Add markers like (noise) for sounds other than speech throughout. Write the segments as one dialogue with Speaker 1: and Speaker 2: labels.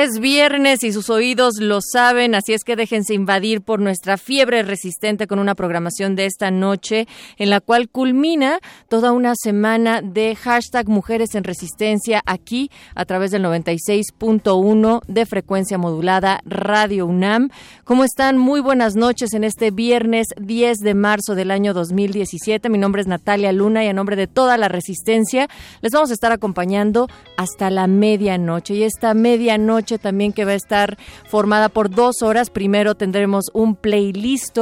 Speaker 1: Es viernes y sus oídos lo saben, así es que déjense invadir por nuestra fiebre resistente con una programación de esta noche en la cual culmina toda una semana de hashtag Mujeres en Resistencia aquí a través del 96.1 de frecuencia modulada Radio UNAM. ¿Cómo están? Muy buenas noches en este viernes 10 de marzo del año 2017. Mi nombre es Natalia Luna y a nombre de toda la resistencia les vamos a estar acompañando hasta la medianoche. Y esta medianoche también que va a estar formada por dos horas. Primero tendremos un playlist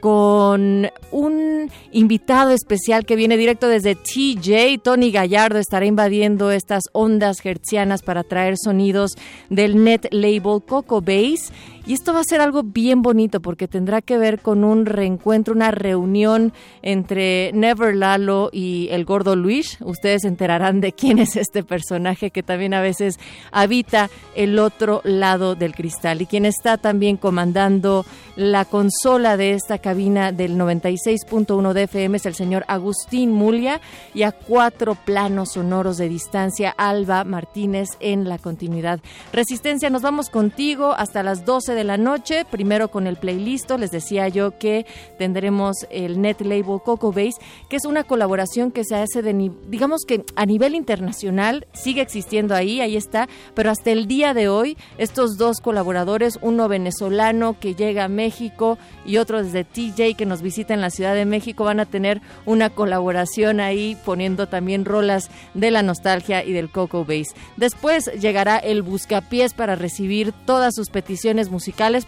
Speaker 1: con un invitado especial que viene directo desde TJ. Tony Gallardo estará invadiendo estas ondas hertzianas para traer sonidos del net label Coco Base y esto va a ser algo bien bonito porque tendrá que ver con un reencuentro, una reunión entre Never Lalo y el gordo Luis. Ustedes se enterarán de quién es este personaje que también a veces habita el otro lado del cristal y quien está también comandando la consola de esta cabina del 96.1 de FM es el señor Agustín Mulia y a cuatro planos sonoros de distancia Alba Martínez en la continuidad. Resistencia, nos vamos contigo hasta las 12 de la noche, primero con el playlist, les decía yo que tendremos el net label Coco Base, que es una colaboración que se hace de, digamos que a nivel internacional, sigue existiendo ahí, ahí está, pero hasta el día de hoy, estos dos colaboradores, uno venezolano que llega a México y otro desde TJ que nos visita en la Ciudad de México, van a tener una colaboración ahí poniendo también rolas de la nostalgia y del Coco Base. Después llegará el Buscapiés para recibir todas sus peticiones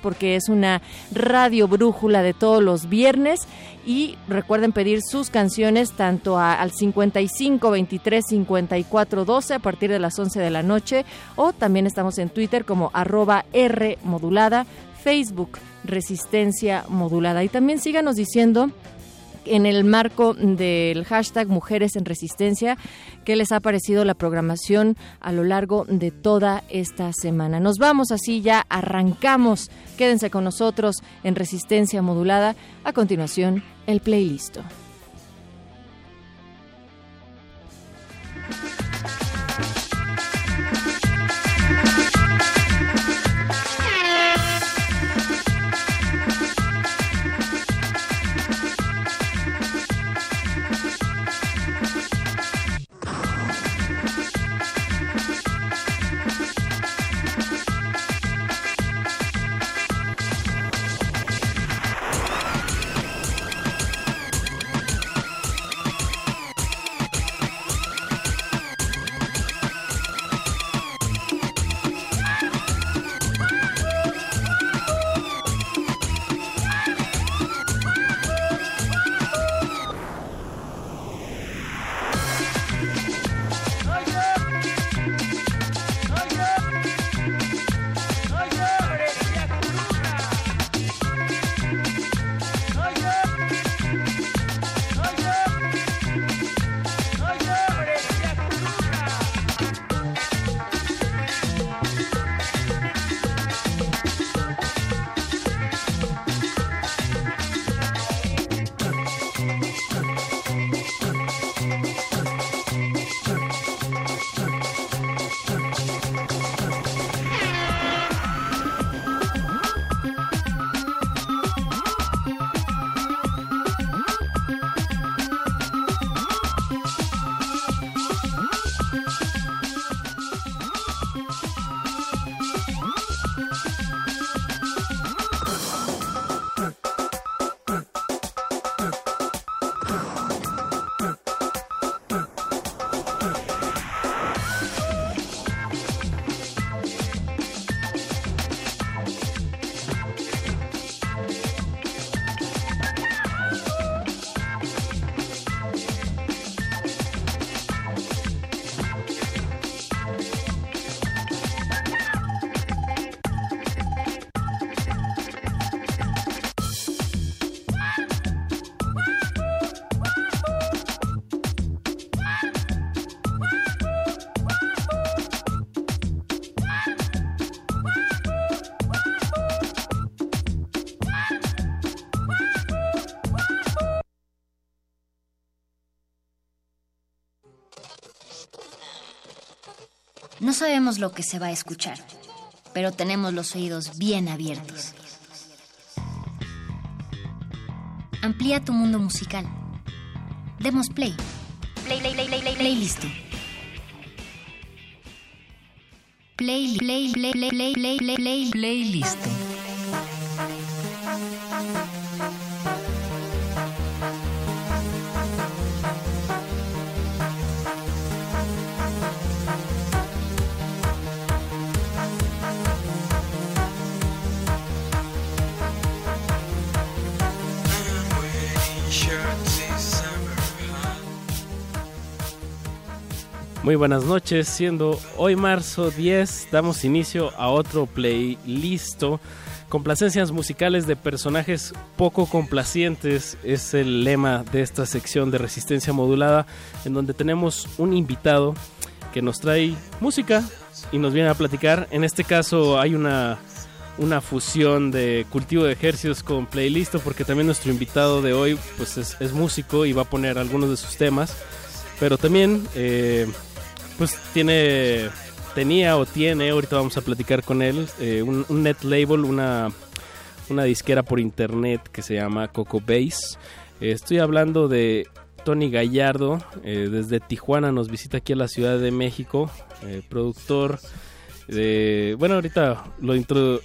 Speaker 1: porque es una radio brújula de todos los viernes. Y recuerden pedir sus canciones tanto al 55 23 54 12 a partir de las 11 de la noche. O también estamos en Twitter como arroba R modulada, Facebook Resistencia Modulada. Y también síganos diciendo en el marco del hashtag Mujeres en Resistencia, ¿qué les ha parecido la programación a lo largo de toda esta semana? Nos vamos así, ya arrancamos. Quédense con nosotros en Resistencia Modulada. A continuación, el playlist.
Speaker 2: Sabemos lo que se va a escuchar, pero tenemos los oídos bien abiertos. Amplía tu mundo musical. Demos play. Play, play, play, play, play, play listo. Play, play, play, play, play, play, play, play,
Speaker 3: Muy buenas noches, siendo hoy marzo 10, damos inicio a otro playlist. Complacencias musicales de personajes poco complacientes es el lema de esta sección de resistencia modulada, en donde tenemos un invitado que nos trae música y nos viene a platicar. En este caso hay una, una fusión de cultivo de ejercicios con playlist, porque también nuestro invitado de hoy pues es, es músico y va a poner algunos de sus temas. Pero también eh, pues tiene, tenía o tiene, ahorita vamos a platicar con él, eh, un, net label, una, una disquera por internet que se llama Coco Base. Eh, estoy hablando de Tony Gallardo, eh, desde Tijuana nos visita aquí a la Ciudad de México, productor de... Bueno, ahorita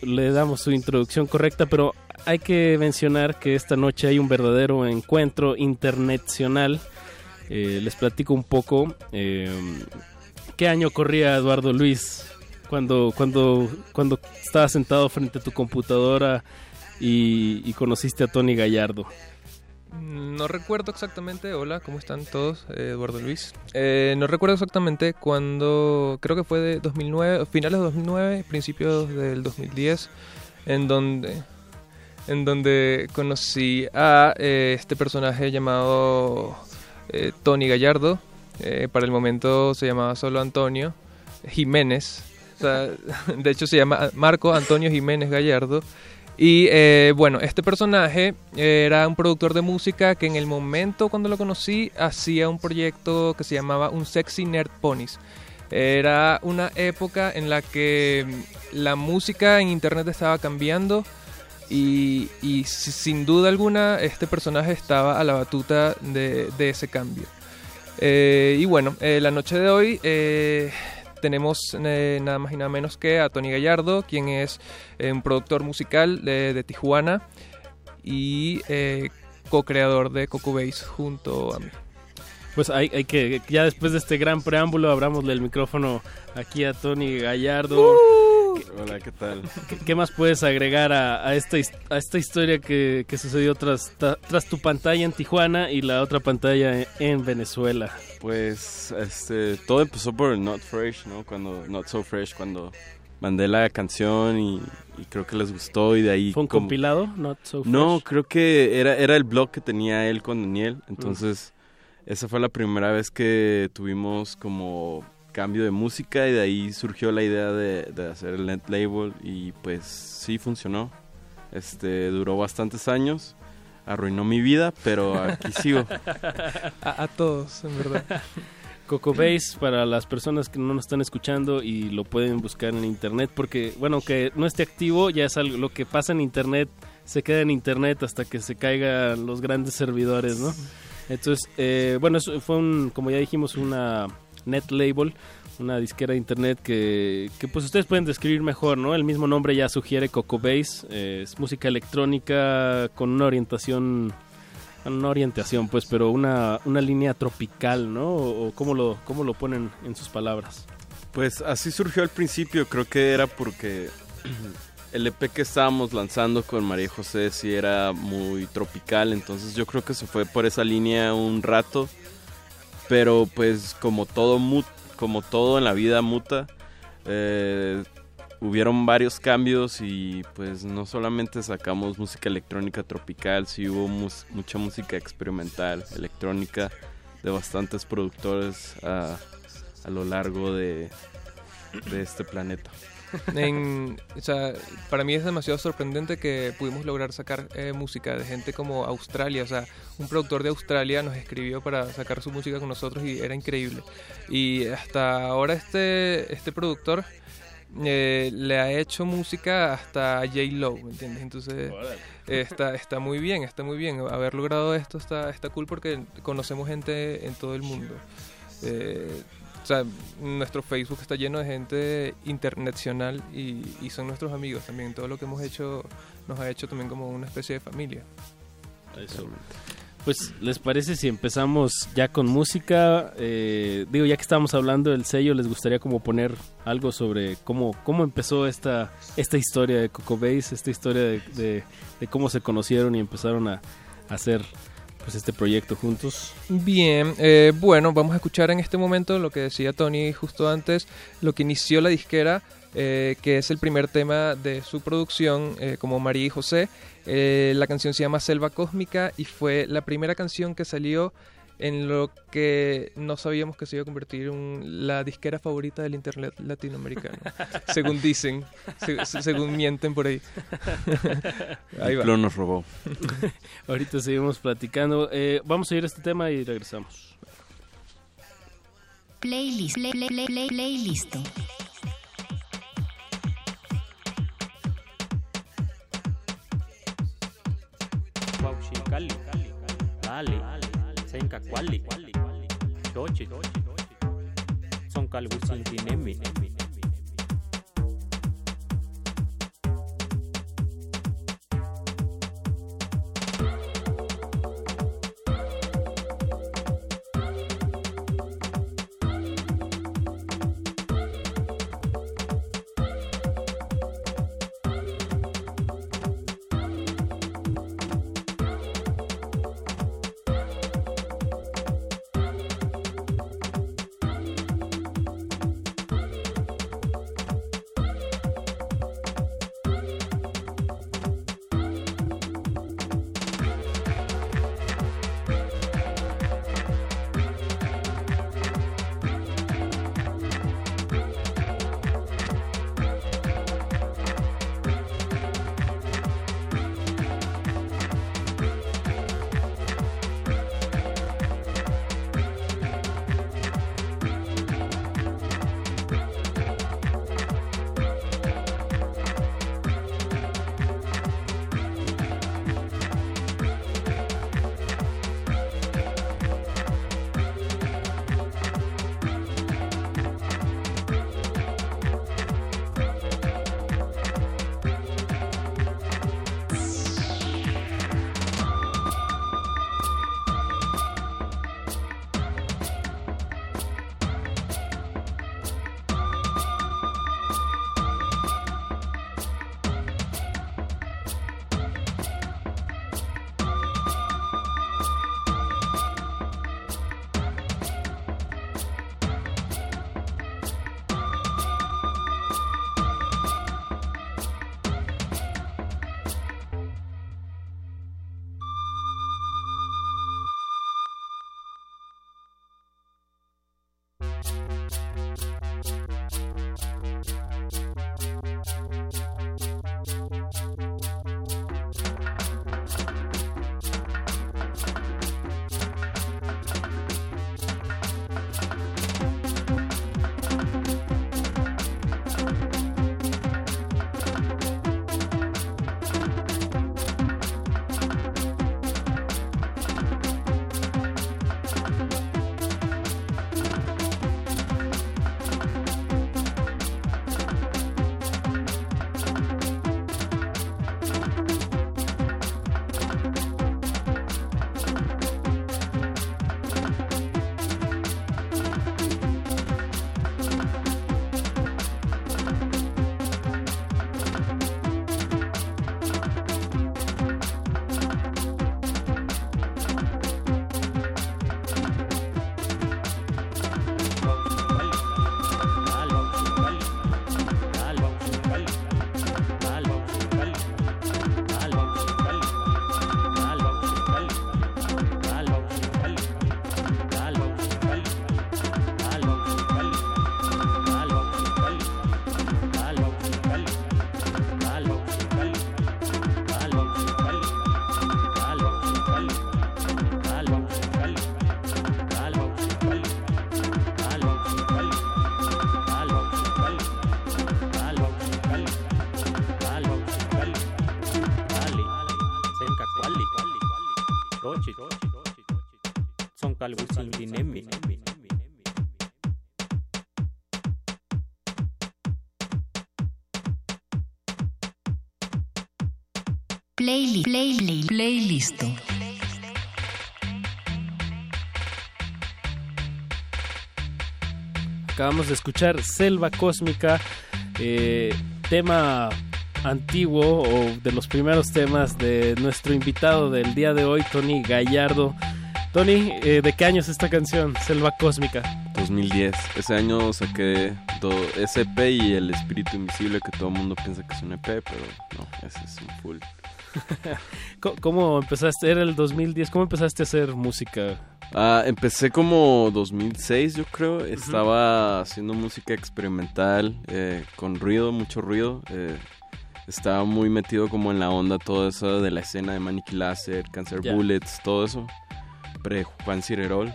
Speaker 3: le damos su introducción correcta, pero hay que mencionar que esta noche hay un verdadero encuentro internacional. les platico un poco. ¿Qué año corría Eduardo Luis cuando, cuando, cuando estabas sentado frente a tu computadora y, conociste a Tony Gallardo?
Speaker 4: No recuerdo exactamente, hola, ¿cómo están todos? Eh, Eduardo Luis. Eh, no recuerdo exactamente cuando, creo que fue de 2009, finales de 2009, principios del 2010, en donde, en donde conocí a eh, este personaje llamado Tony Gallardo, eh, para el momento se llamaba solo Antonio Jiménez. (laughs) de hecho se llama Marco Antonio Jiménez Gallardo. Y eh, bueno, este personaje era un productor de música que en el momento cuando lo conocí hacía un proyecto que se llamaba Un Sexy Nerd Ponies. Era una época en la que la música en internet estaba cambiando y, sin duda alguna este personaje estaba a la batuta de ese cambio. Eh, y bueno, eh, la noche de hoy eh, tenemos nada más y nada menos que a Tony Gallardo, quien es un productor musical de, Tijuana y co-creador de Coco Base junto a mí.
Speaker 3: Pues hay, hay, que, ya después de este gran preámbulo, abramosle el micrófono aquí a Tony Gallardo. ¡Uh!
Speaker 5: Hola, ¿qué tal?
Speaker 3: ¿Qué, más puedes agregar a, esta, a esta historia que, sucedió tras, tras tu pantalla en Tijuana y la otra pantalla en, Venezuela?
Speaker 5: Pues este, todo empezó por Not Fresh, ¿no? Cuando, Not So Fresh, cuando mandé la canción y, creo que les gustó y de ahí...
Speaker 3: ¿Fue un compilado? Not So Fresh?
Speaker 5: No, creo que era, era el blog que tenía él con Daniel, entonces... Esa fue la primera vez que tuvimos como cambio de música y de ahí surgió la idea de, hacer el net label y pues sí funcionó. Este duró bastantes años, arruinó mi vida, pero aquí (laughs) sigo.
Speaker 4: A, todos, en verdad. (laughs)
Speaker 3: Coco Base para las personas que no nos están escuchando y lo pueden buscar en internet porque bueno que no esté activo ya es algo lo que pasa en internet se queda en internet hasta que se caigan los grandes servidores, ¿no? Entonces, eh, bueno, eso fue un, como ya dijimos, una Net Label, una disquera de internet que, pues ustedes pueden describir mejor, ¿no? El mismo nombre ya sugiere Coco Base, eh, es música electrónica con una orientación, una orientación pues, pero una, una línea tropical, ¿no? O, cómo, lo, cómo lo ponen en sus palabras.
Speaker 5: Pues así surgió al principio, creo que era porque el EP que estábamos lanzando con María José sí era muy tropical, entonces yo creo que se fue por esa línea un rato pero pues como todo, como todo en la vida muta, eh, hubieron varios cambios y pues no solamente sacamos música electrónica tropical, sí hubo mucha música experimental, electrónica de bastantes productores a, lo largo de este planeta. (laughs)
Speaker 4: En, o sea, para mí es demasiado sorprendente que pudimos lograr sacar eh, música de gente como Australia. O sea, un productor de Australia nos escribió para sacar su música con nosotros y era increíble. Y hasta ahora este, este productor eh, le ha hecho música hasta J. Lo, ¿me entiendes? Entonces está, está muy bien, está muy bien. Haber logrado esto está, está cool porque conocemos gente en todo el mundo. Eh, o sea, nuestro Facebook está lleno de gente internacional y, son nuestros amigos también. Todo lo que hemos hecho nos ha hecho también como una especie de familia.
Speaker 3: Eso. Pues, ¿les parece si empezamos ya con música? Eh, digo, ya que estamos hablando del sello, ¿les gustaría como poner algo sobre cómo, cómo empezó esta, esta historia de Coco Base, esta historia de, cómo se conocieron y empezaron a hacer pues este proyecto juntos?
Speaker 4: Bien, eh, bueno, vamos a escuchar en este momento lo que decía Tony justo antes, lo que inició la disquera, eh, que es el primer tema de su producción eh, como María y José. La canción se llama Selva Cósmica y fue la primera canción que salió en lo que no sabíamos que se iba a convertir en la disquera favorita del internet latinoamericano, (laughs) según dicen, se- se- según mienten por ahí. (laughs) Ahí va.
Speaker 5: nos robó. (laughs)
Speaker 3: Ahorita seguimos platicando. Eh, vamos a ir a este tema y regresamos.
Speaker 2: Playlist. Play, play, play, play, playlist.
Speaker 6: Waushi Kali, Dali, Senka Kwali, Chochi, Son Kalgusin Dinemi. Son calgusin dinemi.
Speaker 2: Playlist. Playlist. Playlist.
Speaker 3: Acabamos de escuchar Selva Cósmica, eh, tema antiguo o de los primeros temas de nuestro invitado del día de hoy, Tony Gallardo. Tony, eh, ¿de qué año es esta canción, Selva Cósmica?
Speaker 5: 2010. Ese año saqué ese EP y El Espíritu Invisible, que todo el mundo piensa que es un EP, pero no, ese es un full. (laughs)
Speaker 3: ¿Cómo- ¿Cómo empezaste? Era el 2010. ¿Cómo empezaste a hacer música?
Speaker 5: Ah, empecé como 2006, yo creo. Estaba haciendo música experimental eh, con ruido, mucho ruido. eh, estaba muy metido como en la onda todo eso de la escena de Manic Cancer. Bullets, todo eso. Pre Juan Cirerol.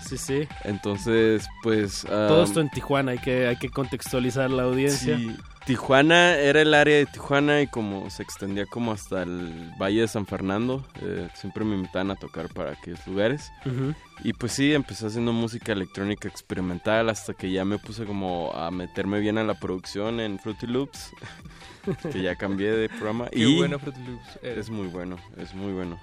Speaker 3: Sí, sí.
Speaker 5: Entonces, pues...
Speaker 3: Todo esto en Tijuana, hay que, hay que contextualizar la audiencia.
Speaker 5: Sí, Tijuana era el área de Tijuana y como se extendía como hasta el Valle de San Fernando, eh, siempre me invitaban a tocar para aquellos lugares. Y pues sí, empecé haciendo música electrónica experimental hasta que ya me puse como a meterme bien a la producción en Fruity Loops, (laughs) que ya cambié de programa.
Speaker 4: Qué
Speaker 5: y
Speaker 4: bueno Fruity Loops. eres.
Speaker 5: es muy bueno, es muy bueno.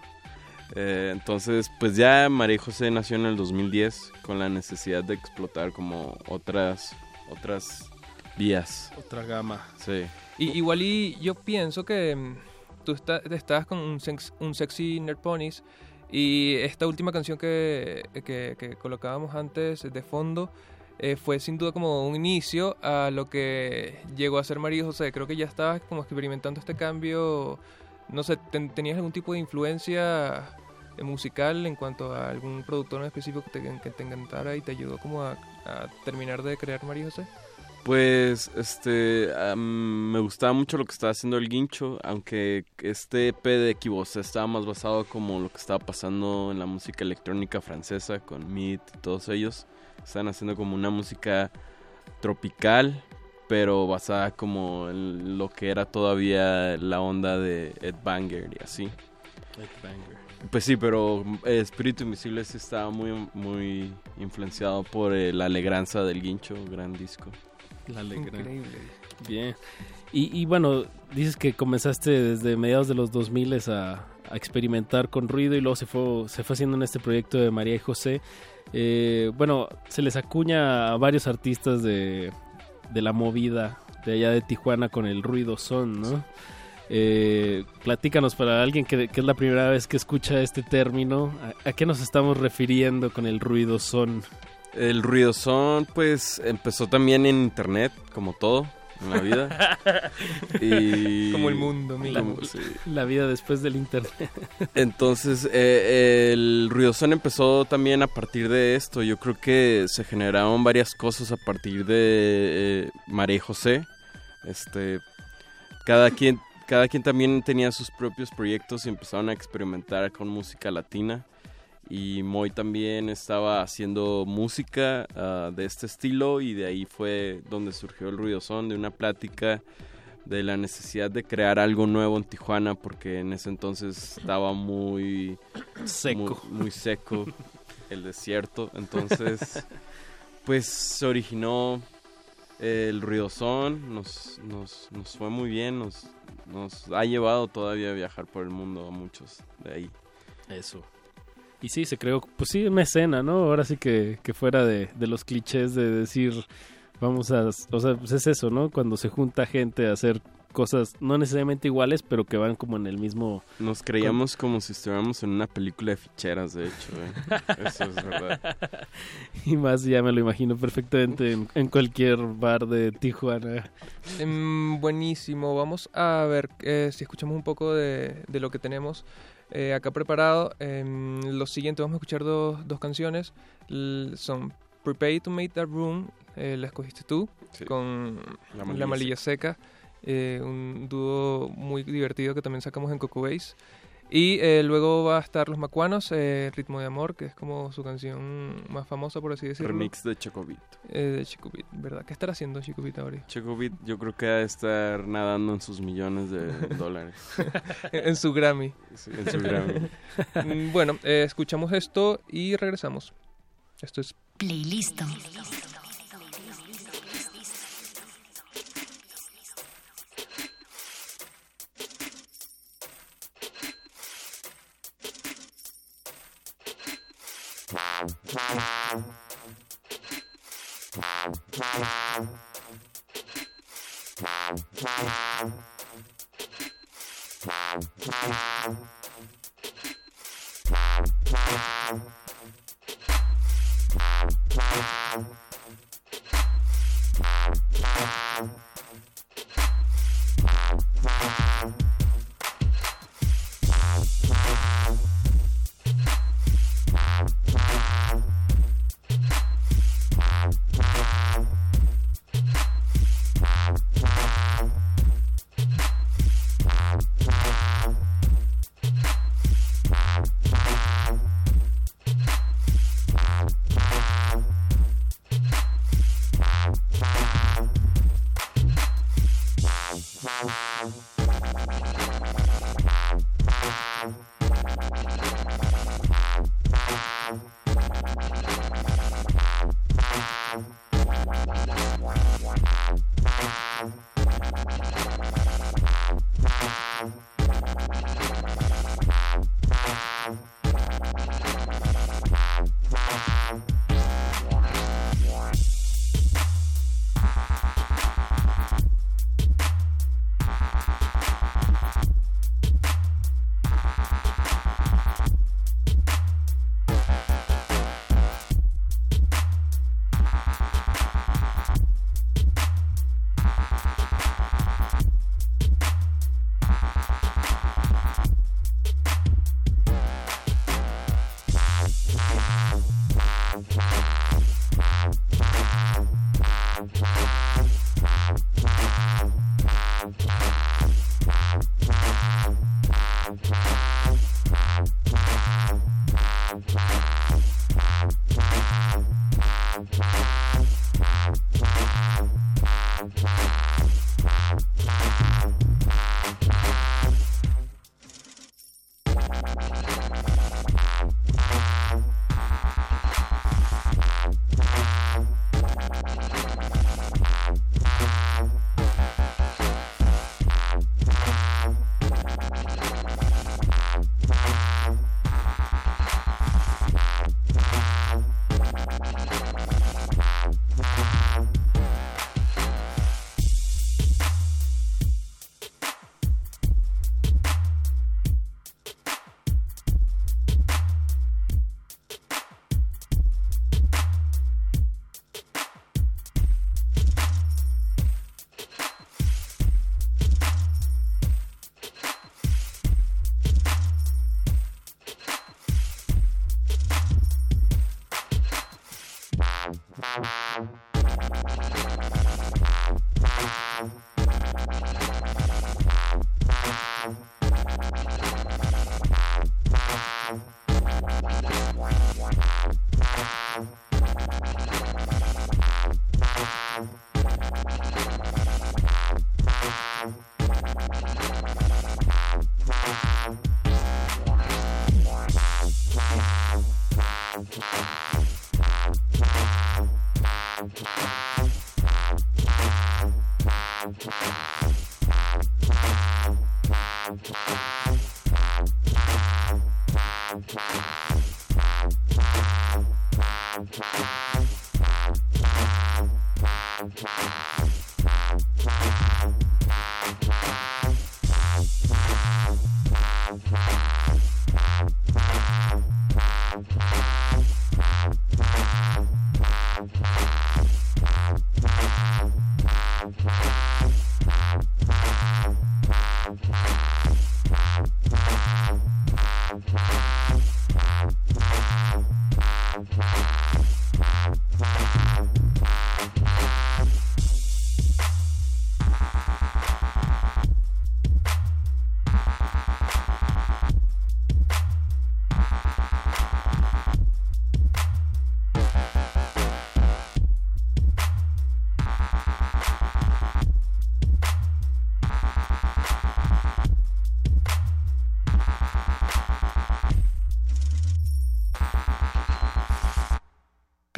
Speaker 5: Eh, entonces, pues ya María José nació en el 2010 con la necesidad de explotar como otras, otras vías.
Speaker 3: Otra gama.
Speaker 5: Sí.
Speaker 4: Y, igual y yo pienso que mm, tú está- estás con un, sex- un sexy Nerd Ponies y esta última canción que, que, que colocábamos antes de fondo eh, fue sin duda como un inicio a lo que llegó a ser María José. Creo que ya estabas como experimentando este cambio. No sé, ten- ¿tenías algún tipo de influencia eh, musical en cuanto a algún productor en específico que te, que encantara y te ayudó como a, terminar de crear María José?
Speaker 5: Pues, este, me gustaba mucho lo que estaba haciendo el Guincho, aunque este EP de Equivos estaba más basado como lo que estaba pasando en la música electrónica francesa con Meat y todos ellos. Estaban haciendo como una música tropical, pero basada como en lo que era todavía la onda de Ed Banger y así. Pues sí, pero eh, Espíritu Invisible sí estaba muy, muy influenciado por eh, la alegranza del Guincho, gran disco.
Speaker 3: La alegría.
Speaker 4: Increíble.
Speaker 3: Bien. Y, y bueno, dices que comenzaste desde mediados de los 2000 a, a experimentar con ruido y luego se fue, se fue haciendo en este proyecto de María y José. Eh, bueno, se les acuña a varios artistas de, de la movida de allá de Tijuana con el ruido son, ¿no? Eh, platícanos para alguien que, que es la primera vez que escucha este término, ¿a, a qué nos estamos refiriendo con el ruido son?
Speaker 5: El ruido son, pues, empezó también en internet, como todo en la vida. (laughs) y
Speaker 4: Como el mundo, mira.
Speaker 5: como- sí.
Speaker 3: La vida después del internet. (laughs)
Speaker 5: Entonces, eh, el ruidosón empezó también a partir de esto. Yo creo que se generaron varias cosas a partir de eh, María y José. Este, cada quien, cada quien también tenía sus propios proyectos y empezaron a experimentar con música latina. Y Moy también estaba haciendo música ah, de este estilo y de ahí fue donde surgió el ruidosón, de una plática de la necesidad de crear algo nuevo en Tijuana porque en ese entonces estaba muy
Speaker 3: Seco.
Speaker 5: muy, muy seco el desierto entonces (laughs) pues se originó el ruidosón nos, nos, nos fue muy bien nos, nos ha llevado todavía a viajar por el mundo a muchos de ahí
Speaker 3: Eso. Y sí, se creó, pues sí, una escena, ¿no? Ahora sí que, que fuera de, de los clichés de decir, vamos a, o sea, pues es eso, ¿no? Cuando se junta gente a hacer cosas no necesariamente iguales, pero que van como en el mismo...
Speaker 5: nos creíamos como si estuviéramos en una película de ficheras de hecho ¿eh? eso es verdad (laughs)
Speaker 3: Y más ya me lo imagino perfectamente en, en cualquier bar de Tijuana.
Speaker 4: Em, buenísimo, vamos a ver eh, si escuchamos un poco de, de lo que tenemos eh, acá preparado. Em, lo siguiente, vamos a escuchar dos, dos canciones. L- son Prepare to Make That Room, eh, la escogiste tú,
Speaker 5: Sí.
Speaker 4: con
Speaker 5: La
Speaker 4: La
Speaker 5: Malilla
Speaker 4: Malilla, Seca, eh, un dúo muy divertido que también sacamos en Coco Base. Y eh, luego va a estar Los Macuanos, eh, Ritmo de Amor, que es como su canción más famosa, por así decirlo.
Speaker 5: Remix de Chocobit.
Speaker 4: Eh, de Chico Beat, ¿verdad? ¿Qué estará haciendo Chico Beat ahora?
Speaker 5: Chocobit yo creo que va a estar nadando en sus millones de (laughs) dólares.
Speaker 4: en su Grammy.
Speaker 5: Sí, en su Grammy. (laughs)
Speaker 4: Mm, bueno, eh, escuchamos esto y regresamos. Esto es
Speaker 2: Playlist.
Speaker 7: Wow.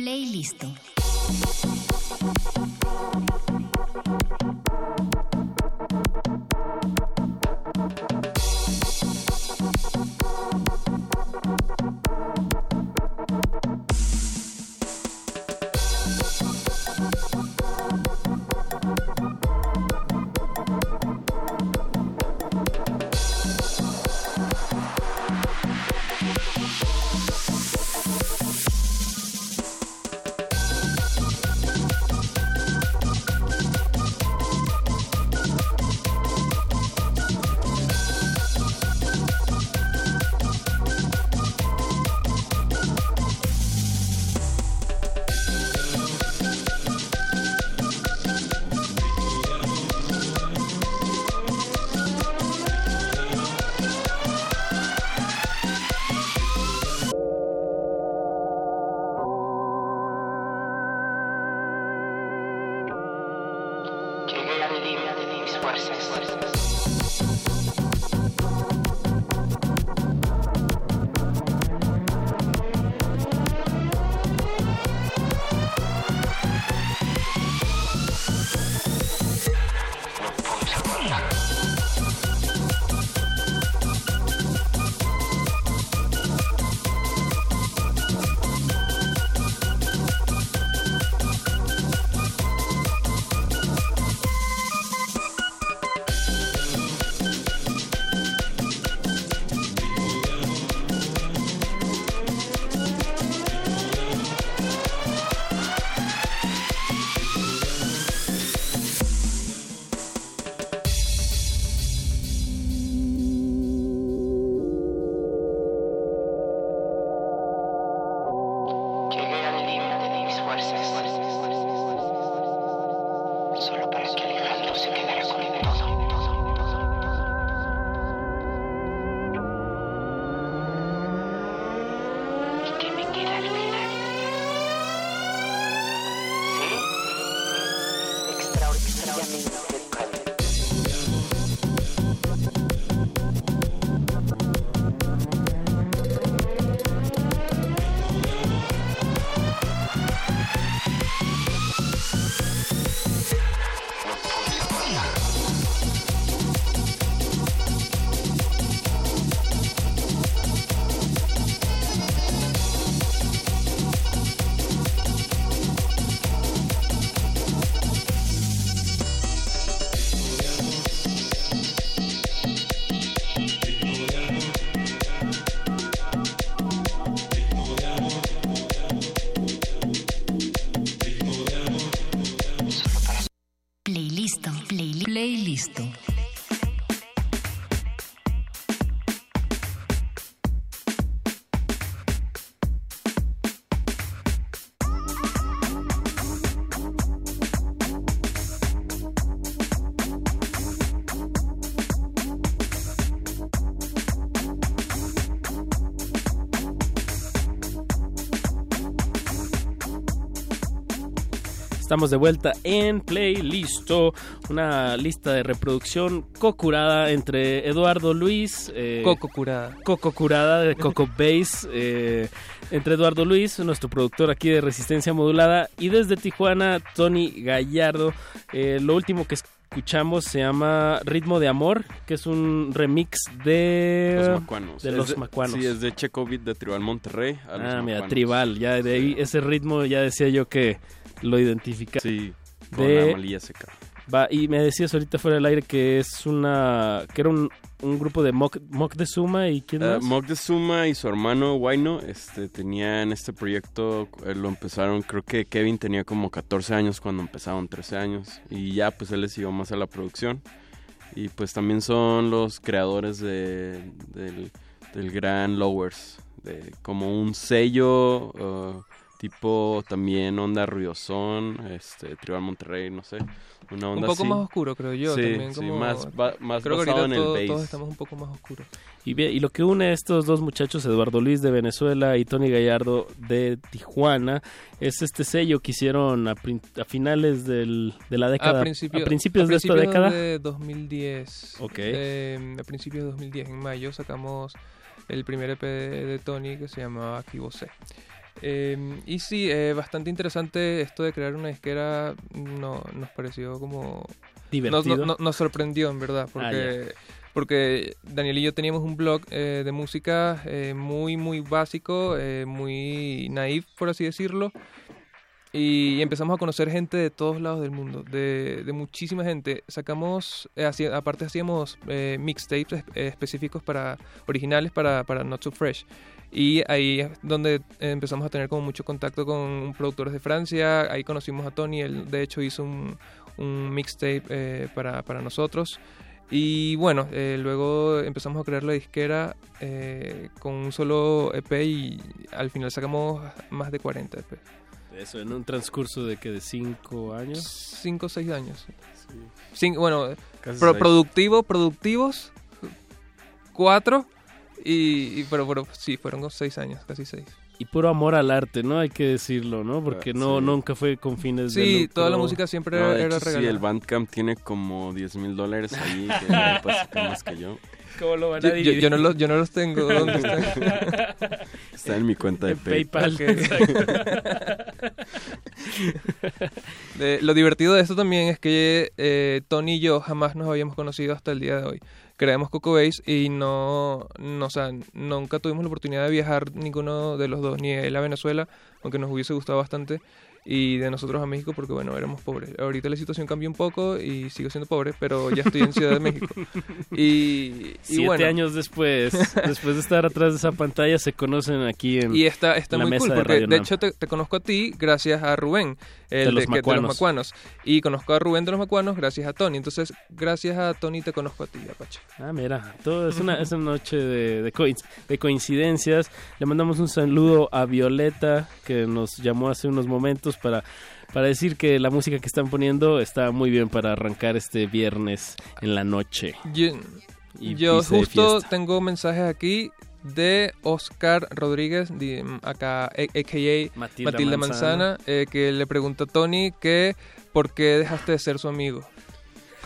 Speaker 2: Playlisto. Llegué
Speaker 3: Estamos de vuelta en Playlisto, una lista de reproducción co-curada entre Eduardo Luis, eh,
Speaker 4: Coco curada.
Speaker 3: Coco Curada de Coco Base, eh, entre Eduardo Luis, nuestro productor aquí de Resistencia Modulada, y desde Tijuana, Tony Gallardo. Eh, lo último que escuchamos se llama Ritmo de Amor, que es un remix de
Speaker 5: Los macuanos.
Speaker 3: de
Speaker 5: Es
Speaker 3: los macuanos.
Speaker 5: Sí, es de Checovit de Tribal Monterrey. a los
Speaker 3: Ah, mira, tribal, ya de ahí ese ritmo ya decía yo que lo identifica.
Speaker 5: Sí, con
Speaker 3: De-
Speaker 5: la malilla seca.
Speaker 3: Va, y me decías ahorita fuera del aire que es una que era un, un grupo de Mock, Mock de Suma y quién
Speaker 5: Uh,
Speaker 3: más?
Speaker 5: Mok de Suma y su hermano Waino este, tenían este proyecto, eh, lo empezaron, creo que Kevin tenía como 14 años cuando empezaron, 13 años, y ya pues él le siguió más a la producción. Y pues también son los creadores de, del, del gran Lowers, de como un sello uh, tipo también onda ruidosón, este, Tribal Monterrey, no sé, una
Speaker 4: Un
Speaker 5: onda
Speaker 4: poco
Speaker 5: así.
Speaker 4: más oscuro, creo yo.
Speaker 5: Sí,
Speaker 4: también
Speaker 5: sí,
Speaker 4: como-
Speaker 5: más, ba- más
Speaker 4: Creo
Speaker 5: basado en el
Speaker 4: todo-
Speaker 5: bass.
Speaker 4: todos estamos un poco más oscuros.
Speaker 3: Y, bien, y lo que une a estos dos muchachos, Eduardo Luis de Venezuela y Tony Gallardo de Tijuana, es este sello que hicieron a, prin- a finales del- de la década.
Speaker 4: a, principio-
Speaker 3: principios
Speaker 4: a
Speaker 3: de esta
Speaker 4: principios
Speaker 3: década.
Speaker 4: de 2010.
Speaker 3: Ok.
Speaker 4: Eh, a principios de 2010, en mayo, sacamos el primer EP de, de Tony que se llamaba Vosé. Eh, y sí, eh, bastante interesante esto de crear una disquera. No, nos pareció como.
Speaker 3: Divertido.
Speaker 4: no- no- nos sorprendió, en verdad, porque, porque Daniel y yo teníamos un blog eh, de música eh, muy, muy básico, eh, muy naif, por así decirlo. Y empezamos a conocer gente de todos lados del mundo, de, de muchísima gente. Sacamos, eh, aparte hacíamos eh, mixtapes es- específicos para, originales para, para Not So Fresh. Y ahí es donde eh, empezamos a tener como mucho contacto con productores de Francia. Ahí conocimos a Tony, él de hecho hizo un, un mixtape eh, para, para nosotros. Y bueno, eh, luego empezamos a crear la disquera eh, con un solo EP y al final sacamos más de 40 EP.
Speaker 3: Eso, en un transcurso de que de cinco años.
Speaker 4: 5 o 6 años. Cin- bueno,
Speaker 5: Casi
Speaker 4: pro- productivo, productivos, 4. Y, y- pero, pero sí, fueron 6 años, casi 6.
Speaker 3: Y puro amor al arte, ¿no? Hay que decirlo, ¿no? Porque
Speaker 5: Ah,
Speaker 3: no
Speaker 5: sí.
Speaker 3: nunca fue con fines de
Speaker 4: Sí, toda la música siempre
Speaker 5: No,
Speaker 4: era, era
Speaker 5: hecho, sí,
Speaker 4: regalada.
Speaker 5: el Bandcamp tiene como 10 mil dólares ahí, que no sacar más que yo.
Speaker 3: ¿Cómo lo van a
Speaker 4: Yo, yo-
Speaker 3: dividir?
Speaker 4: yo no los, yo no los tengo. ¿Dónde están? (laughs)
Speaker 5: Está en mi cuenta de
Speaker 3: En
Speaker 5: PayPal.
Speaker 3: PayPal. (laughs)
Speaker 4: De- lo divertido de esto también es que eh, Tony y yo jamás nos habíamos conocido hasta el día de hoy. Creamos Coco Base y no, no, o sea, nunca tuvimos la oportunidad de viajar ninguno de los dos, ni él a Venezuela, aunque nos hubiese gustado bastante, y de nosotros a México porque, bueno, éramos pobres. Ahorita la situación cambió un poco y sigo siendo pobre, pero ya estoy en Ciudad de México. (laughs) Y, y
Speaker 3: Siete
Speaker 4: bueno,
Speaker 3: años después, después de estar atrás de esa pantalla, se conocen aquí en...
Speaker 4: Y está, está
Speaker 3: en la
Speaker 4: muy
Speaker 3: mesa
Speaker 4: cool,
Speaker 3: de
Speaker 4: porque
Speaker 3: Radio
Speaker 4: de hecho te, te conozco a ti gracias a Rubén, el
Speaker 3: De los
Speaker 4: que- de
Speaker 3: Macuanos.
Speaker 4: Macuanos. Y conozco a Rubén de los Macuanos gracias a Tony. Entonces, gracias a Tony te conozco a ti, Apache.
Speaker 3: Ah, mira, todo es una, es una noche de, de, coinc- de coincidencias. Le mandamos un saludo a Violeta, que nos llamó hace unos momentos para, para decir que la música que están poniendo está muy bien para arrancar este viernes en la noche.
Speaker 4: Yo,
Speaker 3: Y
Speaker 4: yo justo tengo mensajes aquí de Oscar Rodríguez, de, mm, acá, a- a.k.a.
Speaker 3: Matilda,
Speaker 4: Matilda Manzana, eh, que le pregunta a Tony que por qué dejaste de ser su amigo.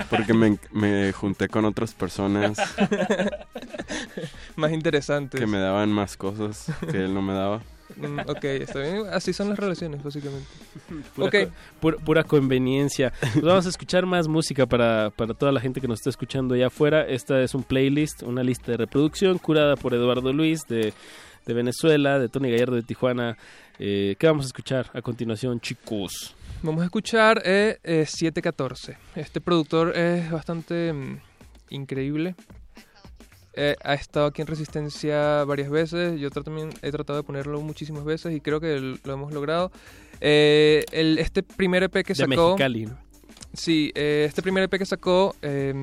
Speaker 5: Porque me, me junté con otras personas (laughs)
Speaker 4: Más interesante.
Speaker 5: que me daban más cosas que él no me daba.
Speaker 4: Mm, ok, está bien. Así son las relaciones, básicamente. (laughs)
Speaker 3: Pura,
Speaker 4: Ok.
Speaker 3: co- pura, pura conveniencia. Pues vamos a escuchar más música para, para toda la gente que nos está escuchando allá afuera. Esta es un playlist, una lista de reproducción curada por Eduardo Luis de, de Venezuela, de Tony Gallardo de Tijuana. Eh, ¿Qué vamos a escuchar a continuación, chicos?
Speaker 4: Vamos a escuchar eh, eh, 714. Este productor es bastante mm, increíble. Eh, ha estado aquí en Resistencia varias veces. Yo también he tratado de ponerlo muchísimas veces y creo que lo hemos logrado. Eh, el, este primer EP que
Speaker 3: De
Speaker 4: sacó.
Speaker 3: Mexicali, ¿no?
Speaker 4: Sí, eh, este primer EP que sacó eh,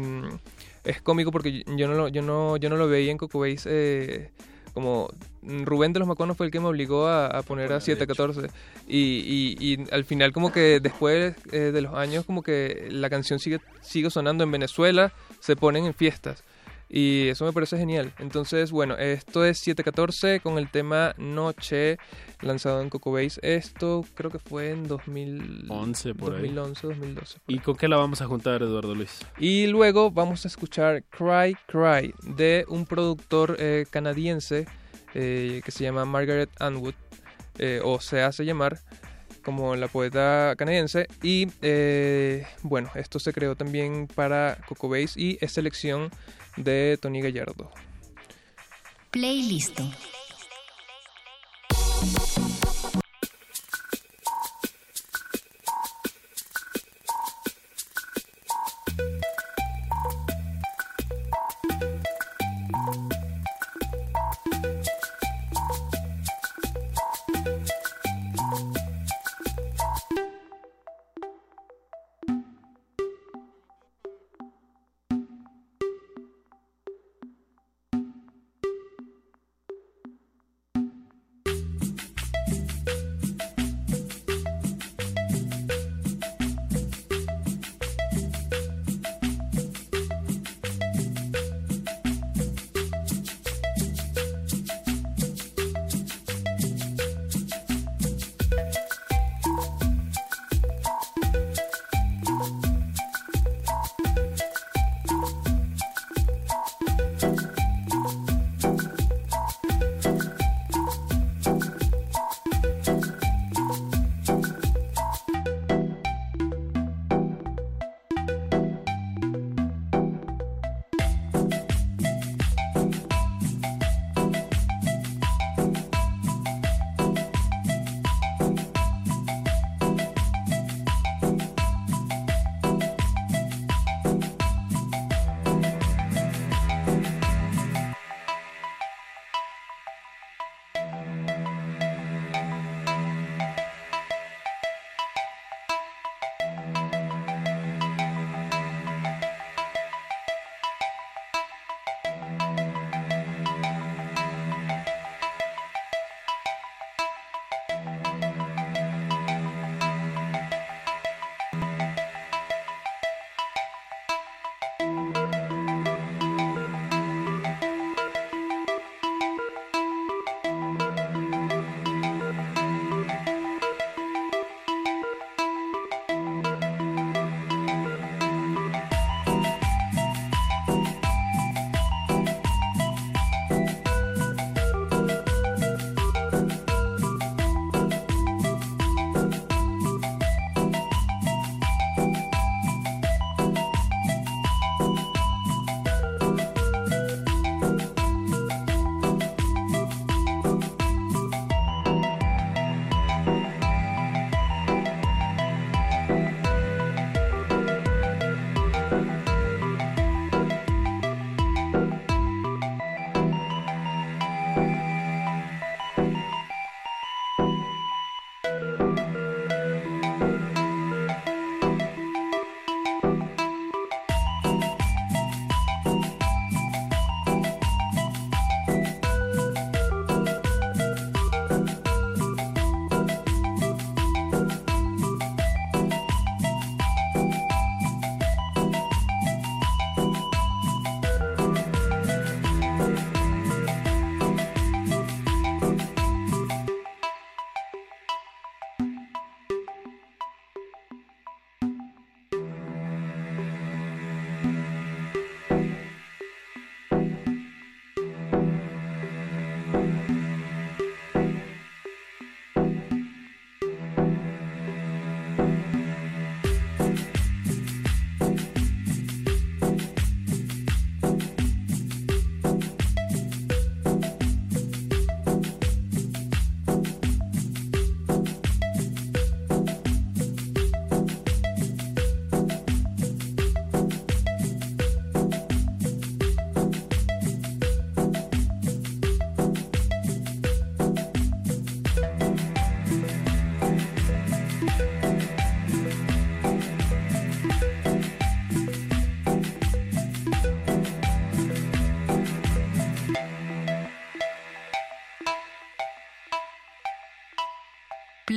Speaker 4: es cómico porque yo no lo, yo no, yo no lo veía en Coco Base, eh, como Rubén de los Maconos fue el que me obligó a, a poner a
Speaker 5: Bueno, de
Speaker 4: 714 y, y, y al final como que después eh, de los años como que la canción sigue, sigue sonando en Venezuela, se ponen en fiestas. Y eso me parece genial. Entonces, bueno, esto es 714 con el tema Noche, lanzado en Coco Base. Esto creo que fue en 2011,
Speaker 3: 11 por ahí.
Speaker 4: 2011, 2012.
Speaker 3: ¿Y con qué la vamos a juntar, Eduardo Luis?
Speaker 4: Y luego vamos a escuchar Cry Cry de un productor eh, canadiense eh, que se llama Margaret Anwood, eh, o se hace llamar como la poeta canadiense. Y eh, bueno, esto se creó también para Coco Base y es selección de Tony Gallardo.
Speaker 2: Playlist.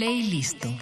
Speaker 8: Playlisto.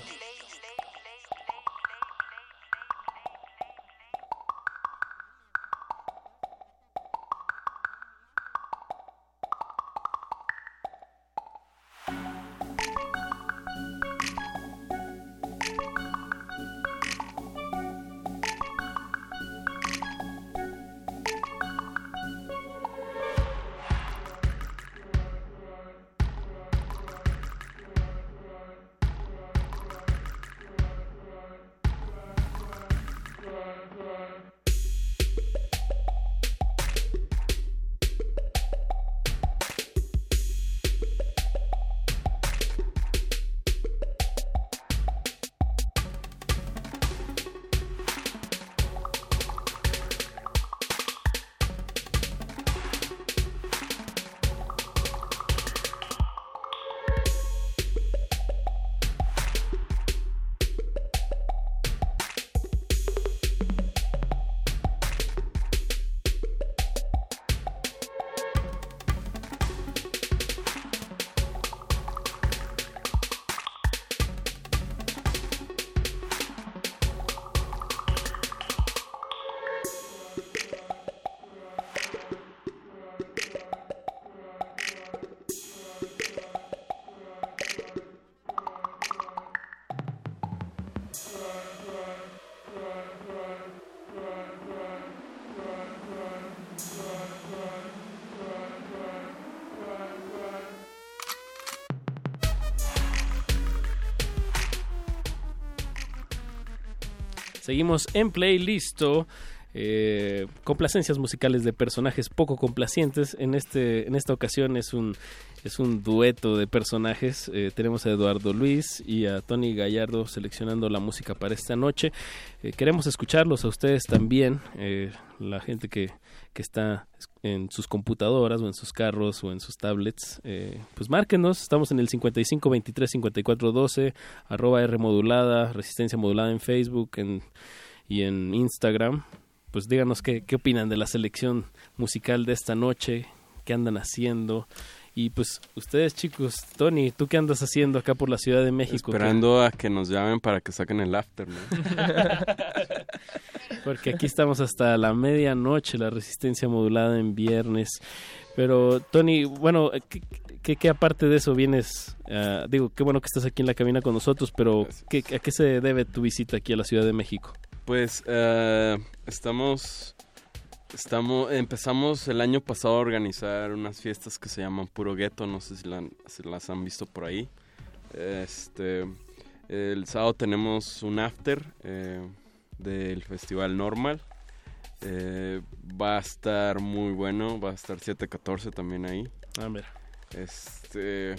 Speaker 3: Seguimos en playlisto. Eh, complacencias musicales de personajes poco complacientes. En este, en esta ocasión es un es un dueto de personajes. Eh, tenemos a Eduardo Luis y a Tony Gallardo seleccionando la música para esta noche. Eh, queremos escucharlos a ustedes también, eh, la gente que, que está en sus computadoras o en sus carros o en sus tablets. Pues márquenos, estamos en el 55 23 54 12, arroba R modulada, resistencia modulada en Facebook en, y en Instagram. Pues díganos qué, qué opinan de la selección musical de esta noche, qué andan haciendo. Y pues ustedes chicos, Tony, ¿tú qué andas haciendo acá por la Ciudad de México?
Speaker 5: Esperando a que nos llamen para que saquen el after, ¿no? (laughs)
Speaker 3: Porque aquí estamos hasta la medianoche, la resistencia modulada en viernes. Pero Tony, bueno, ¿qué, qué, qué aparte de eso vienes? ah, digo, qué bueno que estás aquí en la cabina con nosotros, pero ¿qué, ¿a qué se debe tu visita aquí a la Ciudad de México?
Speaker 5: Pues eh, estamos, estamos, empezamos el año pasado a organizar unas fiestas que se llaman Puro Gueto, no sé si, la han- si las han visto por ahí. Este, el sábado tenemos un after eh, del Festival Normal. Eh, va a estar muy bueno, va a estar 7-14 también ahí.
Speaker 3: Ah, mira.
Speaker 5: Este,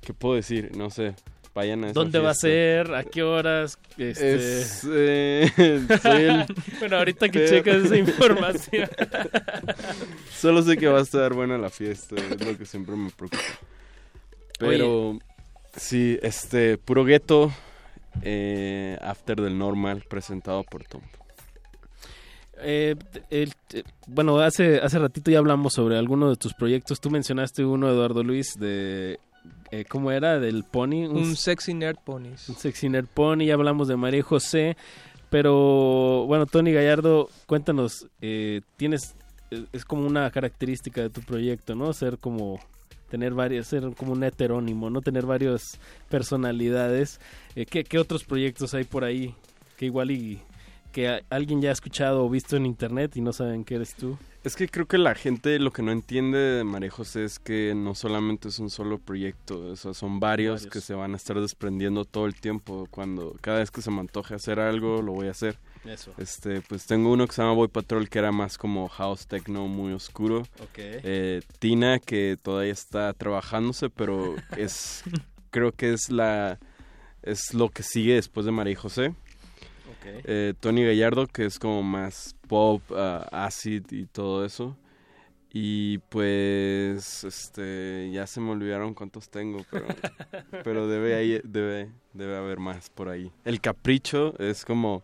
Speaker 5: ¿qué puedo decir? No sé. Vayan a esa
Speaker 3: ¿Dónde va a ser? ¿A qué horas? Este...
Speaker 5: Es, eh, (laughs) el- (laughs)
Speaker 3: bueno, ahorita que checas esa información. (laughs)
Speaker 5: Solo sé que va a estar buena la fiesta, es lo que siempre me preocupa. Pero sí, este, puro gueto, eh, after del normal, presentado por Tom.
Speaker 3: Eh, el- eh, bueno, hace, hace ratito ya hablamos sobre alguno de tus proyectos. Tú mencionaste uno, Eduardo Luis, de... eh, ¿Cómo era? Del Pony.
Speaker 4: Un sexy nerd ponies.
Speaker 3: un Sexy Nerd Pony, ya hablamos de María José, pero bueno, Tony Gallardo, cuéntanos, eh, tienes, eh, es como una característica de tu proyecto, ¿no? Ser como, tener varias, ser como un heterónimo, ¿no? Tener varias personalidades. Eh, ¿qué, qué otros proyectos hay por ahí que igual y que alguien ya ha escuchado o visto en internet y no saben que eres tú?
Speaker 5: Es que creo que la gente lo que no entiende de María José es que no solamente es un solo proyecto, o sea, son varios,
Speaker 3: Varios.
Speaker 5: que se van a estar desprendiendo todo el tiempo. Cuando cada vez que se me antoje hacer algo, lo voy a hacer.
Speaker 3: Eso.
Speaker 5: Este, pues tengo uno que se llama Boy Patrol que era más como house techno muy oscuro.
Speaker 3: Ok.
Speaker 5: Eh, Tina que todavía está trabajándose, pero (laughs) es creo que es la es lo que sigue después de María José. Eh, Tony Gallardo que es como más pop, ah, acid y todo eso. Y pues este ya se me olvidaron cuántos tengo, pero (laughs) pero debe ahí debe debe haber más por ahí. El Capricho es como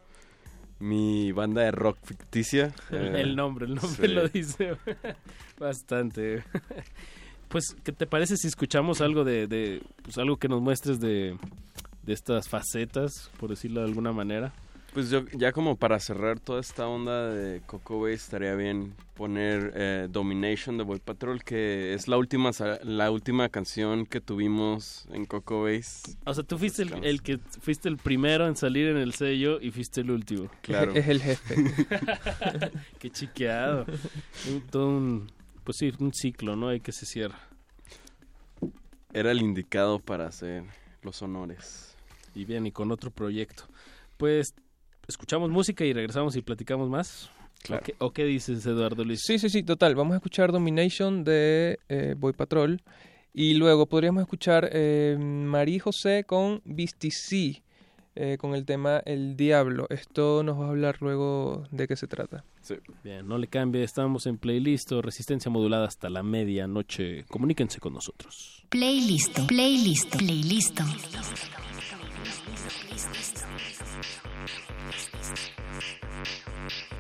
Speaker 5: mi banda de rock ficticia. eh,
Speaker 3: el nombre, el nombre
Speaker 5: sí.
Speaker 3: lo dice (laughs) bastante. (laughs) Pues, ¿qué te parece si escuchamos algo de, de pues algo que nos muestres de, de estas facetas, por decirlo de alguna manera.
Speaker 5: Pues yo, ya como para cerrar toda esta onda de Coco Base, estaría bien poner eh, Domination de Boy Patrol, que es la última la última canción que tuvimos en Coco Base.
Speaker 3: O sea, tú fuiste el, el que fuiste el primero en salir en el sello y fuiste el último.
Speaker 5: Claro. (laughs)
Speaker 4: Es el jefe. (laughs)
Speaker 3: Qué chiqueado. Todo un, pues sí, un ciclo, ¿no? Hay que se cierra.
Speaker 5: Era el indicado para hacer los honores.
Speaker 3: Y bien, y con otro proyecto. Pues escuchamos música y regresamos y platicamos más.
Speaker 5: Claro.
Speaker 3: ¿O, qué, o qué dices, Eduardo Luis?
Speaker 4: Sí, sí, sí, total. Vamos a escuchar Domination de eh, Boy Patrol. Y luego podríamos escuchar eh, Marí José con C, eh, con el tema El Diablo. Esto nos va a hablar luego de qué se trata.
Speaker 5: Sí.
Speaker 3: Bien, no le cambie, estamos en playlist o resistencia modulada hasta la medianoche. Comuníquense con nosotros.
Speaker 2: Playlist, playlist, playlist. Playlist.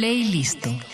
Speaker 8: Buscando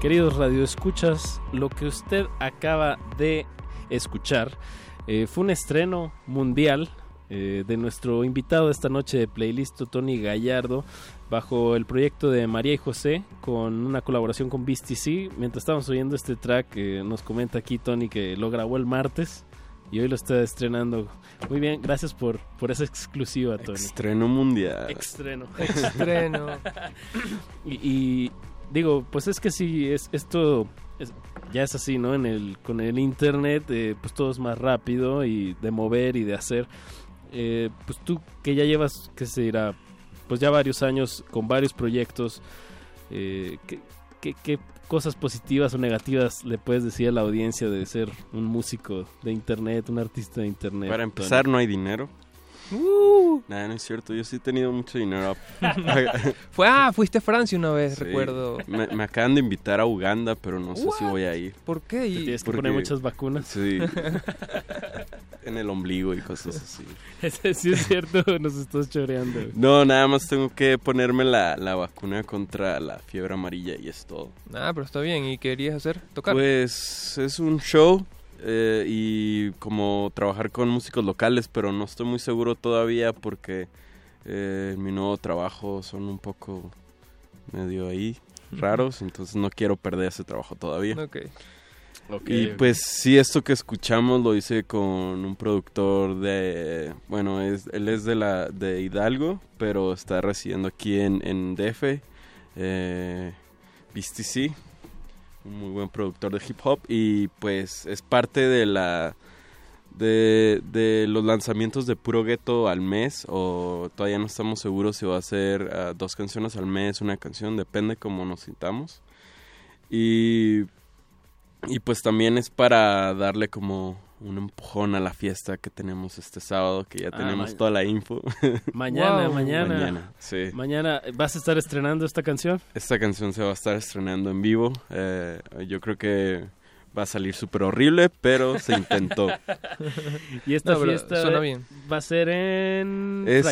Speaker 3: Queridos radioescuchas, lo que usted acaba de escuchar eh, fue un estreno mundial eh, de nuestro invitado esta noche de playlist, Tony Gallardo, bajo el proyecto de María y José, con una colaboración con Beastie C. Mientras estábamos oyendo este track, eh, nos comenta aquí Tony que lo grabó el martes y hoy lo está estrenando. Muy bien, gracias por, por esa exclusiva, Tony.
Speaker 5: Estreno mundial.
Speaker 3: Estreno. (laughs)
Speaker 4: Estreno. (laughs)
Speaker 3: y, y digo, pues es que sí, es, esto es- ya es así, ¿no? En el, con el internet, eh, pues todo es más rápido y de mover y de hacer. Eh, pues tú que ya llevas, que se dirá, pues ya varios años con varios proyectos, eh, ¿qué, qué, qué cosas positivas o negativas le puedes decir a la audiencia de ser un músico de internet, un artista de internet?
Speaker 5: Para
Speaker 3: Tony?
Speaker 5: empezar, no hay dinero.
Speaker 4: Uh,
Speaker 5: Nada, no es cierto. Yo sí he tenido mucho dinero. (laughs)
Speaker 4: fue, ah, fuiste a Francia una vez,
Speaker 5: Sí.
Speaker 4: recuerdo.
Speaker 5: Me, me acaban de invitar a Uganda, pero no sé si voy a ir.
Speaker 4: ¿Por qué?
Speaker 3: Te tienes que
Speaker 5: porque-
Speaker 3: poner muchas vacunas.
Speaker 5: Sí. (laughs) en el ombligo y cosas así.
Speaker 3: Ese sí es cierto, (laughs) nos estás choreando. güey.
Speaker 5: No, nada más tengo que ponerme la, la vacuna contra la fiebre amarilla y es todo.
Speaker 4: Ah, pero está bien. ¿Y qué querías hacer? Tocar.
Speaker 5: Pues es un show eh, y como trabajar con músicos locales, pero no estoy muy seguro todavía porque eh, mi nuevo trabajo son un poco medio ahí raros, entonces no quiero perder ese trabajo todavía. Y pues sí, esto que escuchamos lo hice con un productor de, bueno, es, él es de la de Hidalgo, pero está residiendo aquí en, en DF, eh, un muy buen productor de hip hop y pues es parte de la de, de los lanzamientos de Puro Gueto al mes o todavía no estamos seguros si va a ser ah, dos canciones al mes, una canción, depende cómo nos sintamos. Y, y pues también es para darle como un empujón a la fiesta que tenemos este sábado, que ya
Speaker 3: Ah,
Speaker 5: tenemos toda la info. (laughs)
Speaker 3: Mañana,
Speaker 4: Wow.
Speaker 3: mañana.
Speaker 5: Mañana, sí.
Speaker 3: Mañana, ¿vas a estar estrenando esta canción?
Speaker 5: Esta canción se va a estar estrenando en vivo. Eh, yo creo que va a salir súper horrible, pero se intentó. (laughs)
Speaker 3: Y esta
Speaker 4: No,
Speaker 3: fiesta
Speaker 4: suena bien.
Speaker 3: va a ser en
Speaker 5: Es-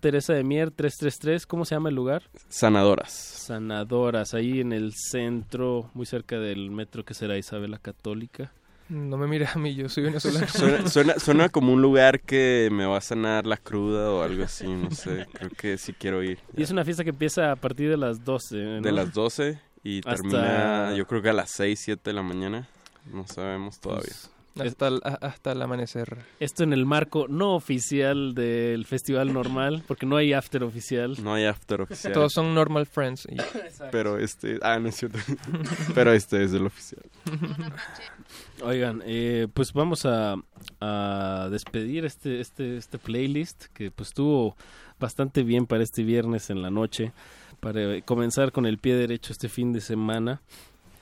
Speaker 3: Teresa de Mier 333. ¿Cómo se llama el lugar?
Speaker 5: Sanadoras.
Speaker 3: Sanadoras, ahí en el centro, muy cerca del metro que será Isabel la Católica.
Speaker 4: No me mires a mí, yo soy venezolano.
Speaker 5: Suena, (laughs) suena, suena como un lugar que me va a sanar la cruda o algo así, no sé. Creo que sí quiero ir.
Speaker 3: Y es una fiesta que empieza a partir de las 12. ¿no?
Speaker 5: De las 12 y
Speaker 3: Hasta-
Speaker 5: termina yo creo que a las 6, 7 de la mañana. No sabemos todavía.
Speaker 3: Pues,
Speaker 4: hasta, el, hasta el amanecer.
Speaker 3: esto en el marco no oficial del festival normal, porque no hay after oficial.
Speaker 5: No hay after oficial.
Speaker 4: Todos son normal friends. y- (laughs)
Speaker 5: Pero este... Ah, no es cierto. (laughs) pero este es el oficial. (laughs)
Speaker 3: Oigan, eh, pues vamos a, a despedir este, este, este playlist que pues estuvo bastante bien para este viernes en la noche, para comenzar con el pie derecho este fin de semana.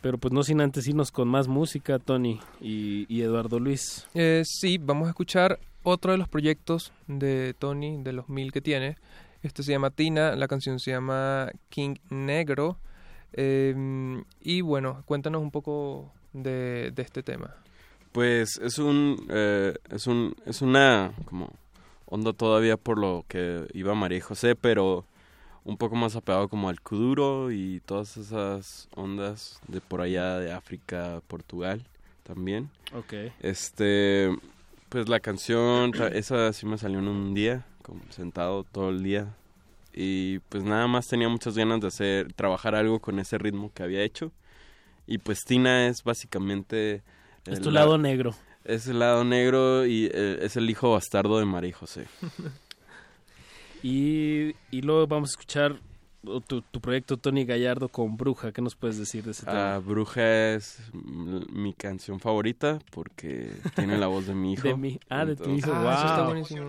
Speaker 3: Pero pues no sin antes irnos con más música, Tony y, y Eduardo Luis.
Speaker 4: Eh, sí, vamos a escuchar otro de los proyectos de Tony, de los mil que tiene. Este se llama Tina, la canción se llama King Negro. Eh, y bueno, cuéntanos un poco de, de este tema.
Speaker 5: Pues es un, eh, es un, es una como onda todavía por lo que iba María José, pero un poco más apegado como al kuduro y todas esas ondas de por allá de África, Portugal también.
Speaker 3: Ok.
Speaker 5: Este, pues la canción, esa sí me salió en un día, como sentado todo el día. Y pues nada más tenía muchas ganas de hacer, trabajar algo con ese ritmo que había hecho. Y pues Tina es básicamente...
Speaker 3: Es tu
Speaker 5: la-
Speaker 3: lado negro.
Speaker 5: Es el lado negro y eh, es el hijo bastardo de María José. (laughs)
Speaker 3: Y, y luego vamos a escuchar tu, tu proyecto Tony Gallardo con Bruja. ¿Qué nos puedes decir de ese tema?
Speaker 5: Ah, Bruja es mi canción favorita porque tiene la voz de mi hijo.
Speaker 3: De mi- ah, de tu hijo,
Speaker 4: Ah, eso está
Speaker 3: wow.
Speaker 4: buenísimo.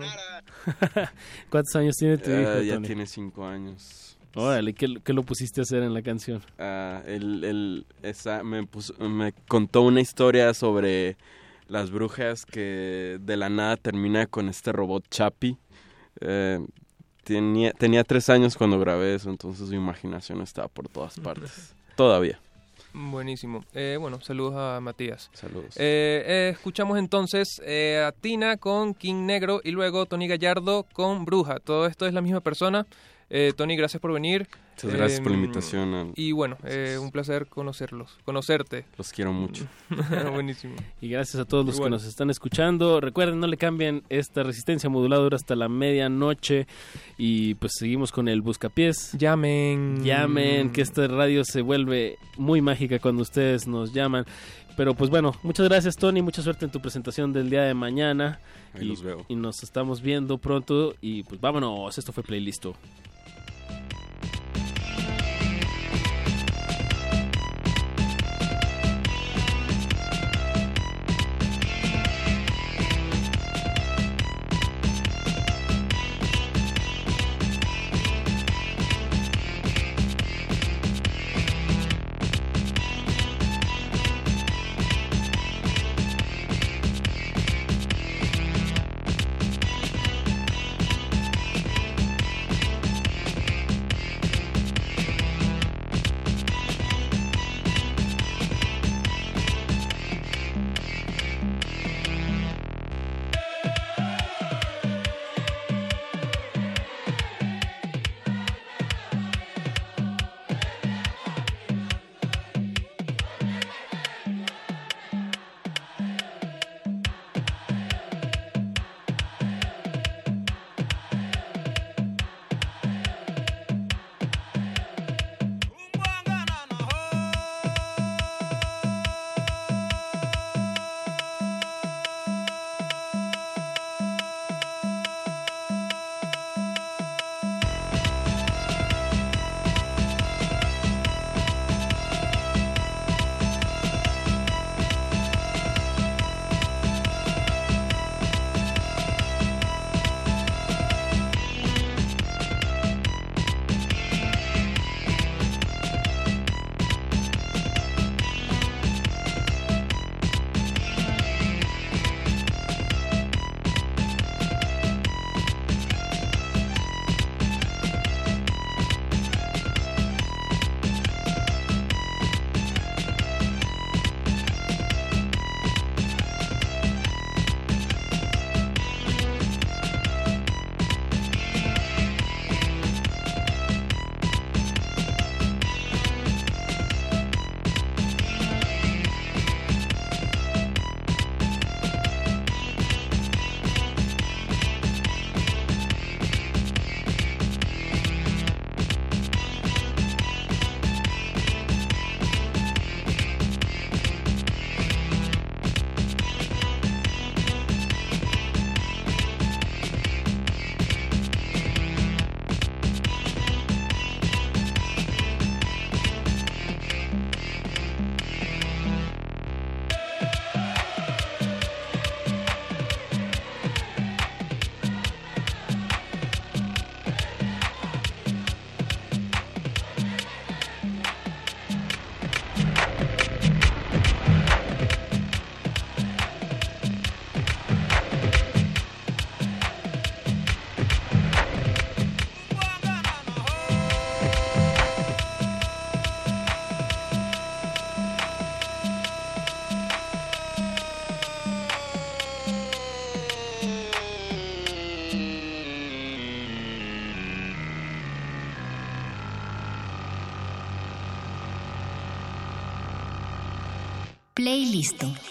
Speaker 4: (laughs)
Speaker 3: ¿Cuántos años tiene tu
Speaker 5: Ah,
Speaker 3: hijo,
Speaker 5: ya
Speaker 3: Tony?
Speaker 5: tiene cinco años.
Speaker 3: Órale, ¿qué, qué lo pusiste a hacer en la canción?
Speaker 5: Ah, él, él- esa, me, puso- me contó una historia sobre las brujas que de la nada termina con este robot Chapi. Eh, tenía, tenía tres años cuando grabé eso, entonces su imaginación estaba por todas partes. Todavía.
Speaker 4: Buenísimo. Eh, bueno, saludos a Matías.
Speaker 5: Saludos.
Speaker 4: Eh, eh, escuchamos entonces eh, a Tina con King Negro y luego Tony Gallardo con Bruja. Todo esto es la misma persona. Eh, Tony, gracias por venir.
Speaker 5: Muchas gracias por la
Speaker 4: Em,
Speaker 5: invitación. a-
Speaker 4: Y bueno, eh, un placer conocerlos, conocerte.
Speaker 5: Los quiero mucho. (laughs)
Speaker 4: Buenísimo.
Speaker 3: Y gracias a todos los
Speaker 4: bueno.
Speaker 3: que nos están escuchando. Recuerden, no le cambien esta resistencia moduladora hasta la medianoche. Y pues seguimos con el Buscapiés.
Speaker 4: Llamen.
Speaker 3: Llamen, que esta radio se vuelve muy mágica cuando ustedes nos llaman. Pero pues bueno, muchas gracias Tony, mucha suerte en tu presentación del día de mañana.
Speaker 5: Ahí
Speaker 3: y,
Speaker 5: los veo.
Speaker 3: y nos estamos viendo pronto. Y pues vámonos, esto fue Playlisto.
Speaker 2: Playlist.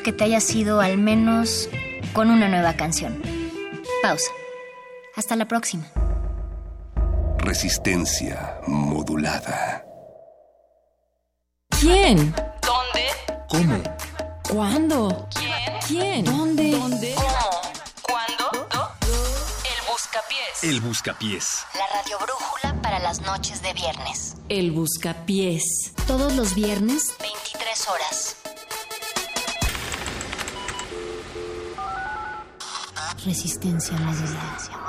Speaker 2: Esperamos que te hayas ido al menos con una nueva canción. Pausa. Hasta la próxima.
Speaker 9: Resistencia modulada.
Speaker 1: ¿Quién?
Speaker 10: ¿Dónde?
Speaker 9: ¿Cómo?
Speaker 1: ¿Cuándo?
Speaker 10: ¿Quién?
Speaker 1: ¿Quién? ¿Dónde?
Speaker 10: ¿Cómo? ¿Cuándo? El buscapiés.
Speaker 11: El Buscapiés.
Speaker 2: La radio brújula para las noches de viernes.
Speaker 1: El buscapiés.
Speaker 2: Todos los viernes, 23 horas. Resistencia modulada.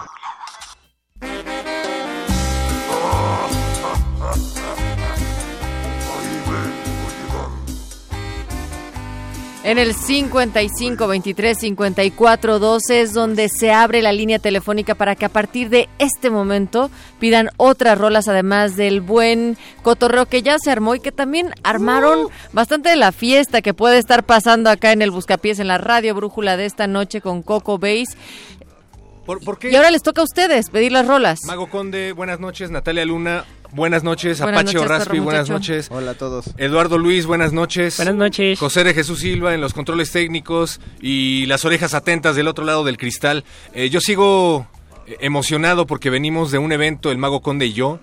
Speaker 1: En el 55 23 54 12 es donde se abre la línea telefónica para que a partir de este momento pidan otras rolas, además del buen cotorreo que ya se armó y que también armaron bastante de la fiesta que puede estar pasando acá en el Buscapiés, en la radio brújula de esta noche con Coco Base.
Speaker 11: ¿Por, por qué?
Speaker 1: Y ahora les toca a ustedes pedir las rolas.
Speaker 11: Mago Conde, buenas noches. Natalia Luna, buenas noches.
Speaker 1: Buenas
Speaker 11: Apache
Speaker 1: noches,
Speaker 11: Raspi, buenas noches.
Speaker 12: Hola a todos.
Speaker 11: Eduardo Luis, buenas noches.
Speaker 3: Buenas noches.
Speaker 11: José de Jesús Silva en los controles técnicos y las orejas atentas del otro lado del cristal. Eh, yo sigo eh, emocionado porque venimos de un evento, el Mago Conde y yo.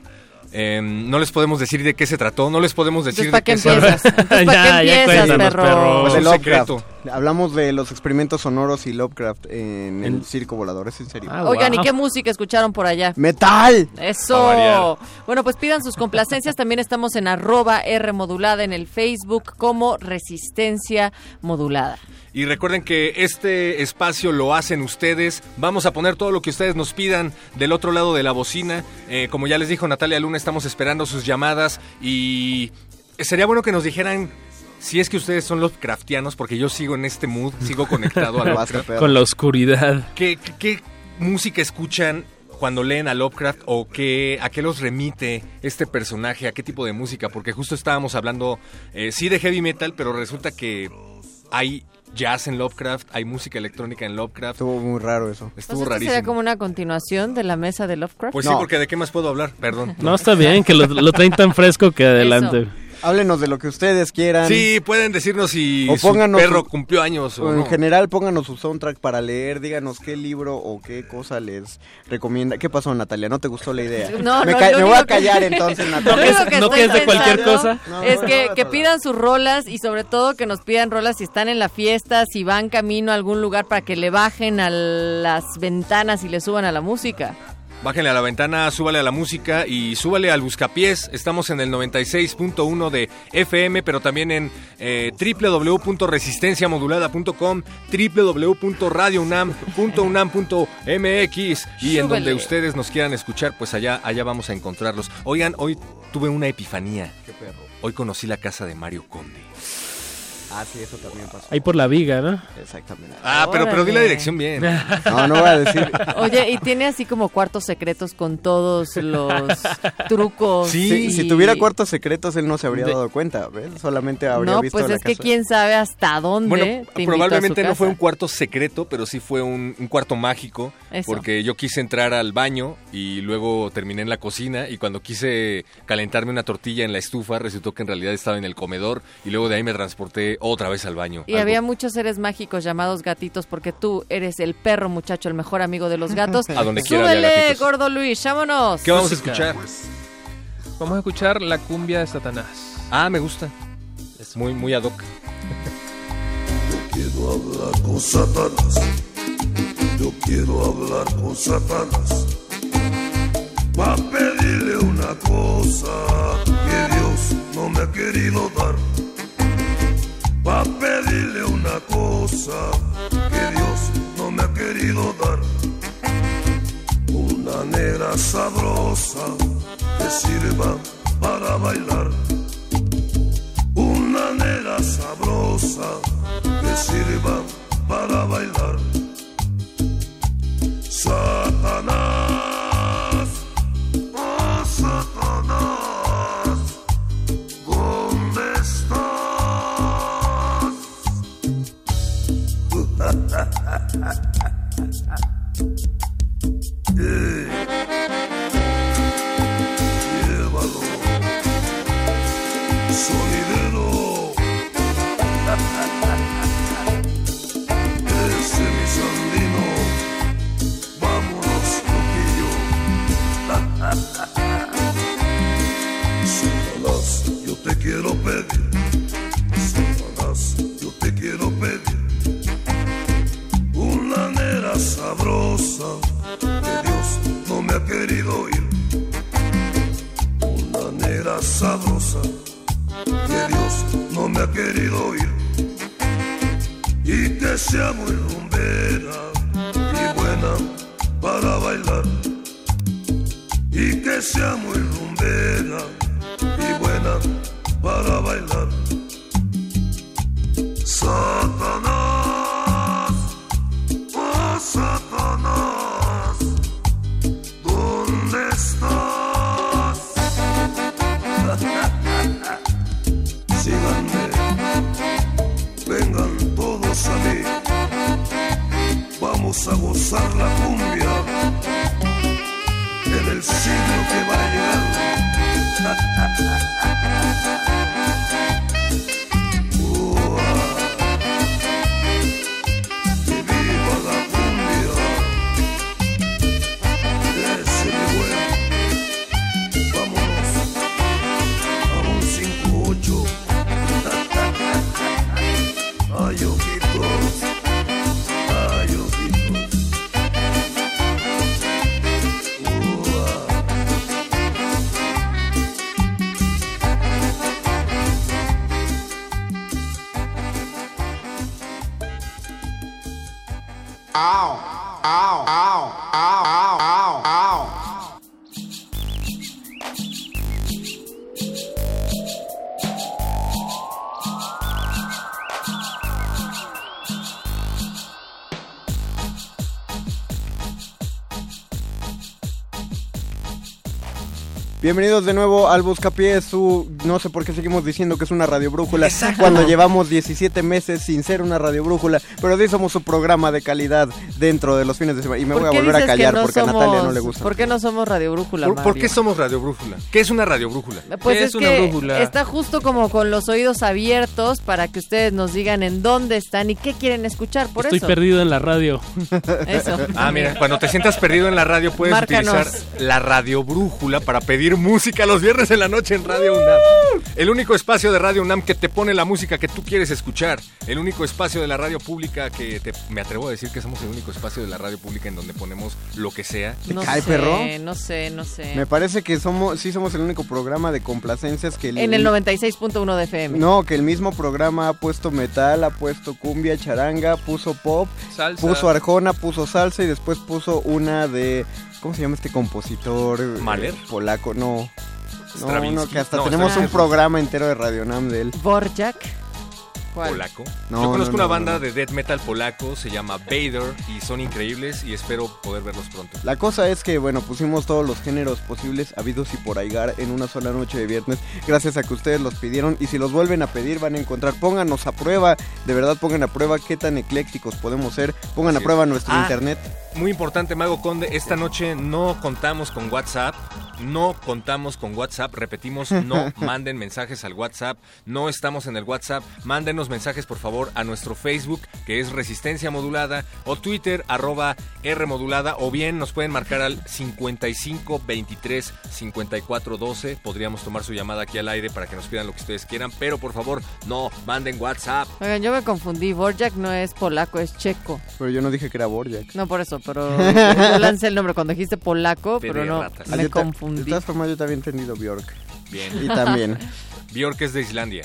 Speaker 11: Eh, no les podemos decir de qué se trató, no les podemos decir
Speaker 1: Entonces, ¿para
Speaker 11: de
Speaker 1: qué
Speaker 11: se? (laughs)
Speaker 1: Entonces, ¿para qué
Speaker 3: Ya, ya
Speaker 1: empiezas, perro?
Speaker 3: perro.
Speaker 12: Pues de Lovecraft.
Speaker 11: secreto.
Speaker 12: Hablamos de los experimentos sonoros y Lovecraft en el circo volador, ¿es en serio?
Speaker 3: Ah,
Speaker 1: Oigan, ¿y qué música escucharon por allá?
Speaker 12: ¡Metal!
Speaker 1: Eso. Bueno, pues pidan sus complacencias. También estamos en arroba R modulada en el Facebook como Resistencia Modulada.
Speaker 11: Y recuerden que este espacio lo hacen ustedes. Vamos a poner todo lo que ustedes nos pidan del otro lado de la bocina. Eh, como ya les dijo Natalia Luna, estamos esperando sus llamadas y sería bueno que nos dijeran si es que ustedes son Lovecraftianos, porque yo sigo en este mood, sigo conectado a (laughs) Lovecraft.
Speaker 3: Con la oscuridad.
Speaker 11: ¿Qué, qué, qué música escuchan cuando leen a Lovecraft o qué, a qué los remite este personaje, a qué tipo de música? Porque justo estábamos hablando, eh, sí, de heavy metal, pero resulta que hay jazz en Lovecraft, hay música electrónica en Lovecraft.
Speaker 12: Estuvo muy raro eso.
Speaker 11: Estuvo
Speaker 1: Pues esto
Speaker 11: rarísimo.
Speaker 1: sería como una continuación de la mesa de Lovecraft.
Speaker 11: Pues sí,
Speaker 12: No.
Speaker 11: porque de qué más puedo hablar, perdón.
Speaker 3: No, está bien, que lo, lo traen tan fresco que adelante.
Speaker 12: Háblenos de lo que ustedes quieran.
Speaker 11: Sí, pueden decirnos si
Speaker 12: O
Speaker 11: su
Speaker 12: pónganos
Speaker 11: perro
Speaker 12: su-
Speaker 11: cumplió años o,
Speaker 12: O en
Speaker 11: no.
Speaker 12: general, pónganos su soundtrack para leer, díganos qué libro o qué cosa les recomienda. ¿Qué pasó, Natalia? ¿No te gustó la idea?
Speaker 1: No,
Speaker 12: me
Speaker 1: no,
Speaker 12: me voy a callar (laughs)
Speaker 1: que-
Speaker 12: entonces, Natalia.
Speaker 1: que
Speaker 3: ¿No
Speaker 1: estoy
Speaker 3: que es de cualquier cosa?
Speaker 12: No,
Speaker 1: es que,
Speaker 12: no,
Speaker 1: que pidan sus rolas y sobre todo que nos pidan rolas si están en la fiesta, si van camino a algún lugar para que le bajen a las ventanas y le suban a la música.
Speaker 11: Bájenle a la ventana, súbale a la música y súbale al buscapiés. Estamos en el 96.1 de FM, pero también en eh, www.resistenciamodulada.com, www.radiounam.unam.mx y en donde ustedes nos quieran escuchar, pues allá, allá vamos a encontrarlos. Oigan, hoy tuve una epifanía.
Speaker 12: Qué perro.
Speaker 11: Hoy conocí la casa de Mario Conde.
Speaker 12: Ah, sí, eso también pasó.
Speaker 3: Ahí por la viga, ¿no?
Speaker 12: Exactamente.
Speaker 11: Ah, pero, pero di la dirección bien.
Speaker 12: No, no voy a decir.
Speaker 1: Oye, y tiene así como cuartos secretos con todos los trucos.
Speaker 11: Sí,
Speaker 12: Si,
Speaker 1: y-
Speaker 12: si tuviera cuartos secretos, él no se habría
Speaker 3: De-
Speaker 12: dado cuenta, ¿ves? Solamente habría
Speaker 1: No,
Speaker 12: visto
Speaker 1: pues
Speaker 12: la
Speaker 1: es que quién sabe hasta dónde.
Speaker 11: Bueno,
Speaker 1: te invitó a su
Speaker 11: probablemente no fue un cuarto secreto, pero sí fue un, un cuarto mágico,
Speaker 1: Eso.
Speaker 11: porque yo quise entrar al baño y luego terminé en la cocina y cuando quise calentarme una tortilla en la estufa resultó que en realidad estaba en el comedor y luego de ahí me transporté otra vez al baño.
Speaker 1: Y
Speaker 11: Algo-
Speaker 1: había muchos seres mágicos llamados gatitos porque tú eres el perro muchacho, el mejor amigo de los gatos. (laughs)
Speaker 11: A donde quiera
Speaker 1: Súbele, gordo Luis, vámonos.
Speaker 11: ¿Qué vamos a escuchar?
Speaker 4: Vamos a escuchar la cumbia de Satanás.
Speaker 11: Ah, me gusta. Es muy, muy ad hoc.
Speaker 9: Quiero hablar con Satanás. Yo quiero hablar con Satanás. Va a pedirle una cosa que Dios no me ha querido dar. A pedirle una cosa que Dios no me ha querido dar. Una negra sabrosa que sirva para bailar. Una negra sabrosa que sirva para bailar. Satanás, quiero pedir. Satanás, yo te quiero pedir. Una nera sabrosa que Dios no me ha querido oír. Una nera sabrosa que Dios no me ha querido oír y que sea muy rumbera y buena para bailar y que sea muy rumbera y buena para bailar. Satanás, oh Satanás, ¿dónde estás? (laughs) Síganme, vengan todos a mí, vamos a gozar la cumbia en el siglo que va a llegar.
Speaker 12: Bienvenidos de nuevo al Buscapiés, su... No sé por qué seguimos diciendo que es una radio brújula
Speaker 1: Exacto.
Speaker 12: cuando llevamos 17 meses sin ser una radio brújula, pero sí somos su programa de calidad dentro de los fines de semana. Y me
Speaker 1: ¿Por
Speaker 12: voy a volver a callar
Speaker 1: no
Speaker 12: porque a Natalia no le gusta.
Speaker 1: ¿Por qué no somos Radio Brújula,
Speaker 11: ¿Por, por qué somos Radio Brújula? ¿Qué es una Radio Brújula?
Speaker 1: Pues
Speaker 4: ¿Qué
Speaker 1: es,
Speaker 4: es una
Speaker 1: que
Speaker 4: brújula?
Speaker 1: está justo como con los oídos abiertos para que ustedes nos digan en dónde están y qué quieren escuchar. Por
Speaker 3: Estoy
Speaker 1: eso.
Speaker 3: perdido en la radio.
Speaker 1: Eso.
Speaker 11: Ah, mira, cuando te sientas perdido en la radio puedes
Speaker 1: Márcanos.
Speaker 11: utilizar la Radio Brújula para pedir música los viernes en la noche en Radio UNAM. El único espacio de Radio UNAM que te pone la música que tú quieres escuchar. El único espacio de la radio pública que te, me atrevo a decir que somos el único espacio de la radio pública en donde ponemos lo que sea.
Speaker 1: No
Speaker 12: cae,
Speaker 1: sé,
Speaker 12: perro?
Speaker 1: no sé, no sé.
Speaker 12: Me parece que somos, sí somos el único programa de complacencias que...
Speaker 1: En el 96.1 de FM.
Speaker 12: No, que el mismo programa ha puesto metal, ha puesto cumbia, charanga, puso pop,
Speaker 4: Salsa.
Speaker 12: puso arjona, puso salsa y después puso una de... ¿Cómo se llama este compositor? eh,
Speaker 11: ¿Mahler?
Speaker 12: polaco, no. No,
Speaker 11: Stravinsky.
Speaker 12: no, que hasta
Speaker 11: No,
Speaker 12: tenemos un programa entero de Radio Nam de él.
Speaker 1: Borjak. ¿Cuál?
Speaker 11: Polaco.
Speaker 12: No,
Speaker 11: Yo conozco
Speaker 12: no, no,
Speaker 11: una banda
Speaker 12: no.
Speaker 11: de death metal polaco, se llama Vader y son increíbles y espero poder verlos pronto.
Speaker 12: La cosa es que, bueno, pusimos todos los géneros posibles, habidos y por aigar, en una sola noche de viernes, gracias a que ustedes los pidieron. Y si los vuelven a pedir, van a encontrar. Pónganos a prueba, de verdad, pongan a prueba qué tan eclécticos podemos ser. Pongan a prueba
Speaker 11: es.
Speaker 12: nuestro
Speaker 11: Ah,
Speaker 12: internet.
Speaker 11: Muy importante, Mago Conde, esta noche no contamos con WhatsApp, no contamos con WhatsApp, repetimos, no (laughs) manden mensajes al WhatsApp, no estamos en el WhatsApp, mándenos mensajes por favor a nuestro Facebook, que es Resistencia Modulada, o Twitter, arroba R Modulada, o bien nos pueden marcar al 55 23 54 12, podríamos tomar su llamada aquí al aire para que nos pidan lo que ustedes quieran, pero por favor, no manden WhatsApp.
Speaker 1: Oigan, yo me confundí. Borjak no es polaco, es checo.
Speaker 12: Pero yo no dije que era Borjak.
Speaker 1: No, por eso, pero yo lancé el nombre cuando dijiste polaco, pero no,
Speaker 11: ratas.
Speaker 12: Ah,
Speaker 1: me
Speaker 12: ta-
Speaker 1: confundí.
Speaker 12: De todas formas, yo también he entendido Bjork.
Speaker 11: Bien.
Speaker 12: Y también. (laughs)
Speaker 11: Bjork es de Islandia.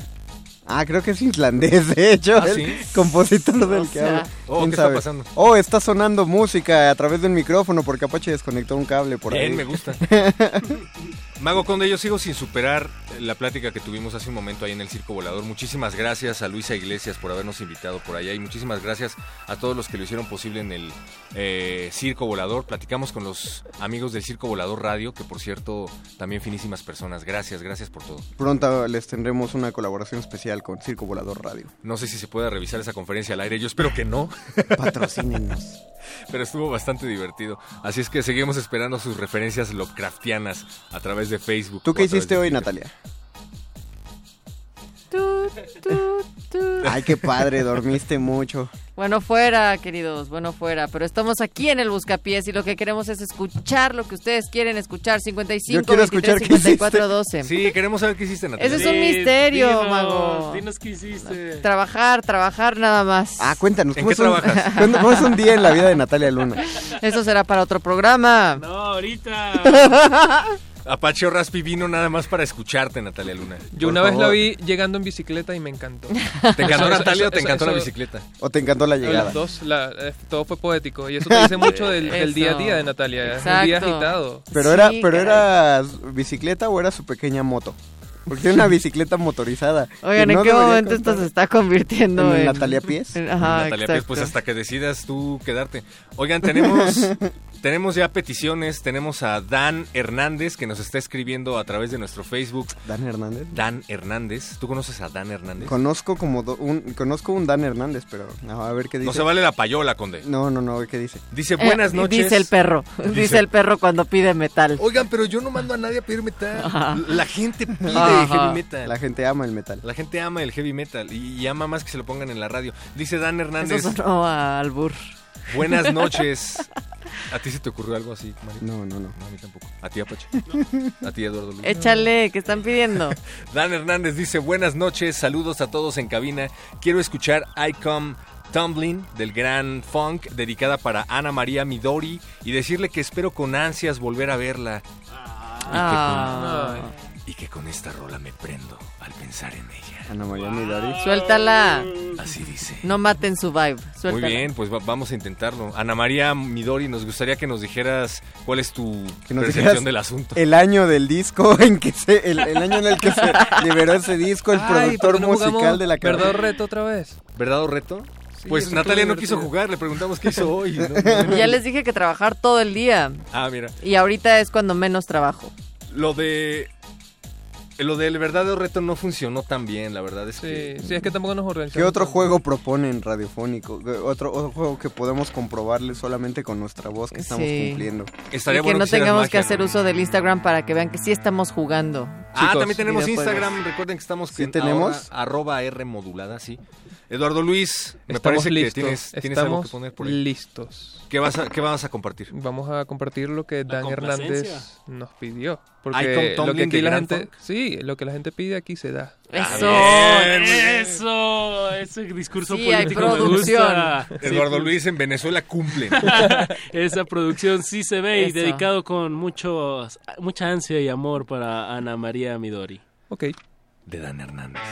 Speaker 12: Ah, creo que es islandés, de hecho,
Speaker 11: ¿Ah,
Speaker 12: el
Speaker 11: sí?
Speaker 12: compositor del
Speaker 1: O
Speaker 12: que hablo.
Speaker 11: Oh,
Speaker 12: ¿Quién
Speaker 11: ¿qué está
Speaker 12: sabe?
Speaker 11: pasando?
Speaker 12: Oh, está sonando música a través del micrófono porque Apache desconectó un cable por
Speaker 11: Bien,
Speaker 12: ahí.
Speaker 11: me gusta. (laughs) Mago Conde, yo sigo sin superar la plática que tuvimos hace un momento ahí en el Circo Volador. Muchísimas gracias a Luisa Iglesias por habernos invitado por allá y muchísimas gracias a todos los que lo hicieron posible en el eh, Circo Volador. Platicamos con los amigos del Circo Volador Radio, que por cierto, también finísimas personas. Gracias, gracias por todo.
Speaker 12: Pronto les tendremos una colaboración especial con Circo Volador Radio.
Speaker 11: No sé si se puede revisar esa conferencia al aire, yo espero que no. (laughs)
Speaker 12: Patrocínenos.
Speaker 11: Pero estuvo bastante divertido. Así es que seguimos esperando sus referencias Lovecraftianas a través de Facebook.
Speaker 12: ¿Tú qué hiciste hoy. Natalia? Ay, qué padre, dormiste mucho.
Speaker 1: Bueno, fuera, queridos, bueno, fuera. Pero estamos aquí en el Buscapiés y lo que queremos es escuchar lo que ustedes quieren escuchar. 55,
Speaker 12: Yo quiero
Speaker 1: 23,
Speaker 12: escuchar qué
Speaker 1: 54, 12.
Speaker 11: Sí, queremos saber qué hiciste, Natalia.
Speaker 1: Ese es un
Speaker 3: Sí,
Speaker 1: misterio,
Speaker 3: dinos,
Speaker 1: mago.
Speaker 3: Dinos qué hiciste.
Speaker 1: Trabajar, trabajar nada más.
Speaker 12: Ah, cuéntanos,
Speaker 11: ¿En
Speaker 12: ¿cómo,
Speaker 11: qué
Speaker 12: es un,
Speaker 11: trabajas? (laughs)
Speaker 12: cómo es un día en la vida de Natalia Luna?
Speaker 1: Eso será para otro programa.
Speaker 3: No, ahorita. (laughs)
Speaker 11: Apache o Raspi vino nada más para escucharte, Natalia Luna.
Speaker 4: Yo
Speaker 12: Por
Speaker 4: una vez la vi llegando en bicicleta y me encantó. (laughs)
Speaker 11: ¿Te encantó
Speaker 4: Eso-
Speaker 11: Natalia
Speaker 4: eso-
Speaker 11: o te
Speaker 4: eso-
Speaker 11: encantó la bicicleta?
Speaker 12: ¿O te encantó la llegada?
Speaker 4: Las dos, la- eh, todo fue poético. Y eso te dice (laughs) mucho del, día a día de Natalia. Es un día
Speaker 1: Exacto.
Speaker 4: agitado.
Speaker 12: ¿Pero,
Speaker 1: Sí,
Speaker 12: era, ¿Pero era bicicleta o era su pequeña moto? Porque tiene una bicicleta motorizada.
Speaker 1: Oigan,
Speaker 12: que
Speaker 1: ¿en
Speaker 12: no
Speaker 1: qué
Speaker 12: debería
Speaker 1: momento esto
Speaker 12: contar.
Speaker 1: se está convirtiendo
Speaker 12: ¿En
Speaker 1: en...
Speaker 12: Natalia Pies?
Speaker 1: en- Ajá,
Speaker 11: Natalia,
Speaker 1: exacto.
Speaker 11: pues hasta que decidas tú quedarte. Oigan, tenemos, (laughs) tenemos ya peticiones. Tenemos a Dan Hernández que nos está escribiendo a través de nuestro Facebook.
Speaker 12: ¿Dan Hernández?
Speaker 11: Dan Hernández. ¿Tú conoces a Dan Hernández?
Speaker 12: Conozco como do- un, conozco un Dan Hernández, pero no, a ver qué dice.
Speaker 11: No se vale la payola, Conde.
Speaker 12: No, no, no, ¿qué dice?
Speaker 11: Dice
Speaker 1: Eh,
Speaker 11: buenas noches.
Speaker 1: Dice el perro. (laughs) Dice, el perro cuando pide metal.
Speaker 11: Oigan, pero yo no mando a nadie a pedir metal.
Speaker 1: Ajá.
Speaker 11: La gente pide
Speaker 1: Ajá.
Speaker 11: heavy metal.
Speaker 12: La gente ama el metal.
Speaker 11: La gente ama el heavy metal y, y ama más que se lo pongan en la radio. Dice Dan Hernández,
Speaker 1: Eso sonó a albur.
Speaker 11: Buenas noches. ¿A ti se te ocurrió algo así, Mari?
Speaker 12: No, no, no.
Speaker 11: No, a mí tampoco. ¿A ti, Apache? ¿A ti, Eduardo Luis?
Speaker 1: Échale, ¿qué están pidiendo? (laughs)
Speaker 11: Dan Hernández dice, buenas noches, saludos a todos en cabina. Quiero escuchar I Come Tumbling del gran funk, dedicada para Ana María Midori, y decirle que espero con ansias volver a verla.
Speaker 1: Ah.
Speaker 11: Y que con esta rola me prendo al pensar en ella.
Speaker 12: Ana María Midori.
Speaker 1: Suéltala.
Speaker 11: Así dice.
Speaker 1: No maten su vibe.
Speaker 11: Muy
Speaker 1: Suéltala.
Speaker 11: bien, pues va- vamos a intentarlo. Ana María Midori, nos gustaría que nos dijeras cuál es tu
Speaker 12: Que nos
Speaker 11: percepción del asunto.
Speaker 12: El año del disco (laughs) en que se, el, el año en el que se (laughs) liberó ese disco, el
Speaker 4: Ay,
Speaker 12: productor
Speaker 4: ¿por qué no
Speaker 12: musical
Speaker 4: jugamos
Speaker 12: de la
Speaker 4: ¿Verdad o
Speaker 12: carrera.
Speaker 4: reto otra vez?
Speaker 11: ¿Verdad o reto?
Speaker 4: Sí,
Speaker 11: pues
Speaker 4: eso
Speaker 11: Natalia
Speaker 4: estuvo
Speaker 11: no quiso
Speaker 4: divertido.
Speaker 11: jugar, le preguntamos qué hizo hoy. No. (laughs)
Speaker 1: Ya les dije que trabajar todo el día.
Speaker 11: Ah, mira.
Speaker 1: Y ahorita es cuando menos trabajo.
Speaker 13: lo de lo del verdadero reto no funcionó tan bien, la verdad es que
Speaker 4: Sí, sí, es que tampoco nos organizamos.
Speaker 12: ¿Qué otro juego proponen radiofónico? ¿Qué Otro, otro juego que podemos comprobarle solamente con nuestra voz que estamos
Speaker 1: Sí.
Speaker 12: cumpliendo.
Speaker 1: Y que no tengamos que hacer uso del Instagram para que vean que sí estamos jugando.
Speaker 13: Ah,
Speaker 1: Chicos,
Speaker 13: también tenemos. Instagram. Recuerden que estamos
Speaker 12: ¿Sí
Speaker 13: en
Speaker 12: tenemos?
Speaker 13: ahora, arroba R modulada, sí. Eduardo Luis, me
Speaker 4: Estamos
Speaker 13: parece
Speaker 4: listos,
Speaker 13: que tienes, tienes algo que
Speaker 4: estamos
Speaker 13: poner por ahí.
Speaker 4: listos.
Speaker 13: ¿Qué vas, a, ¿Qué vas a compartir?
Speaker 4: Vamos a compartir lo que Dan. Hernández nos pidió.
Speaker 13: Hay
Speaker 4: Porque lo que aquí la gente,
Speaker 13: Funk.
Speaker 4: sí, lo que la gente pide aquí se da.
Speaker 1: Eso,
Speaker 13: bien, bien.
Speaker 3: Eso, ese discurso
Speaker 1: Sí, hay
Speaker 3: político me
Speaker 1: producción.
Speaker 3: gusta. (laughs)
Speaker 13: Eduardo Luis en Venezuela cumple. (laughs)
Speaker 3: Esa producción sí se ve y dedicado con mucho, mucha ansia y amor para Ana María Midori.
Speaker 4: Ok.
Speaker 13: De Dan Hernández.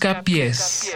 Speaker 14: Buscapiés.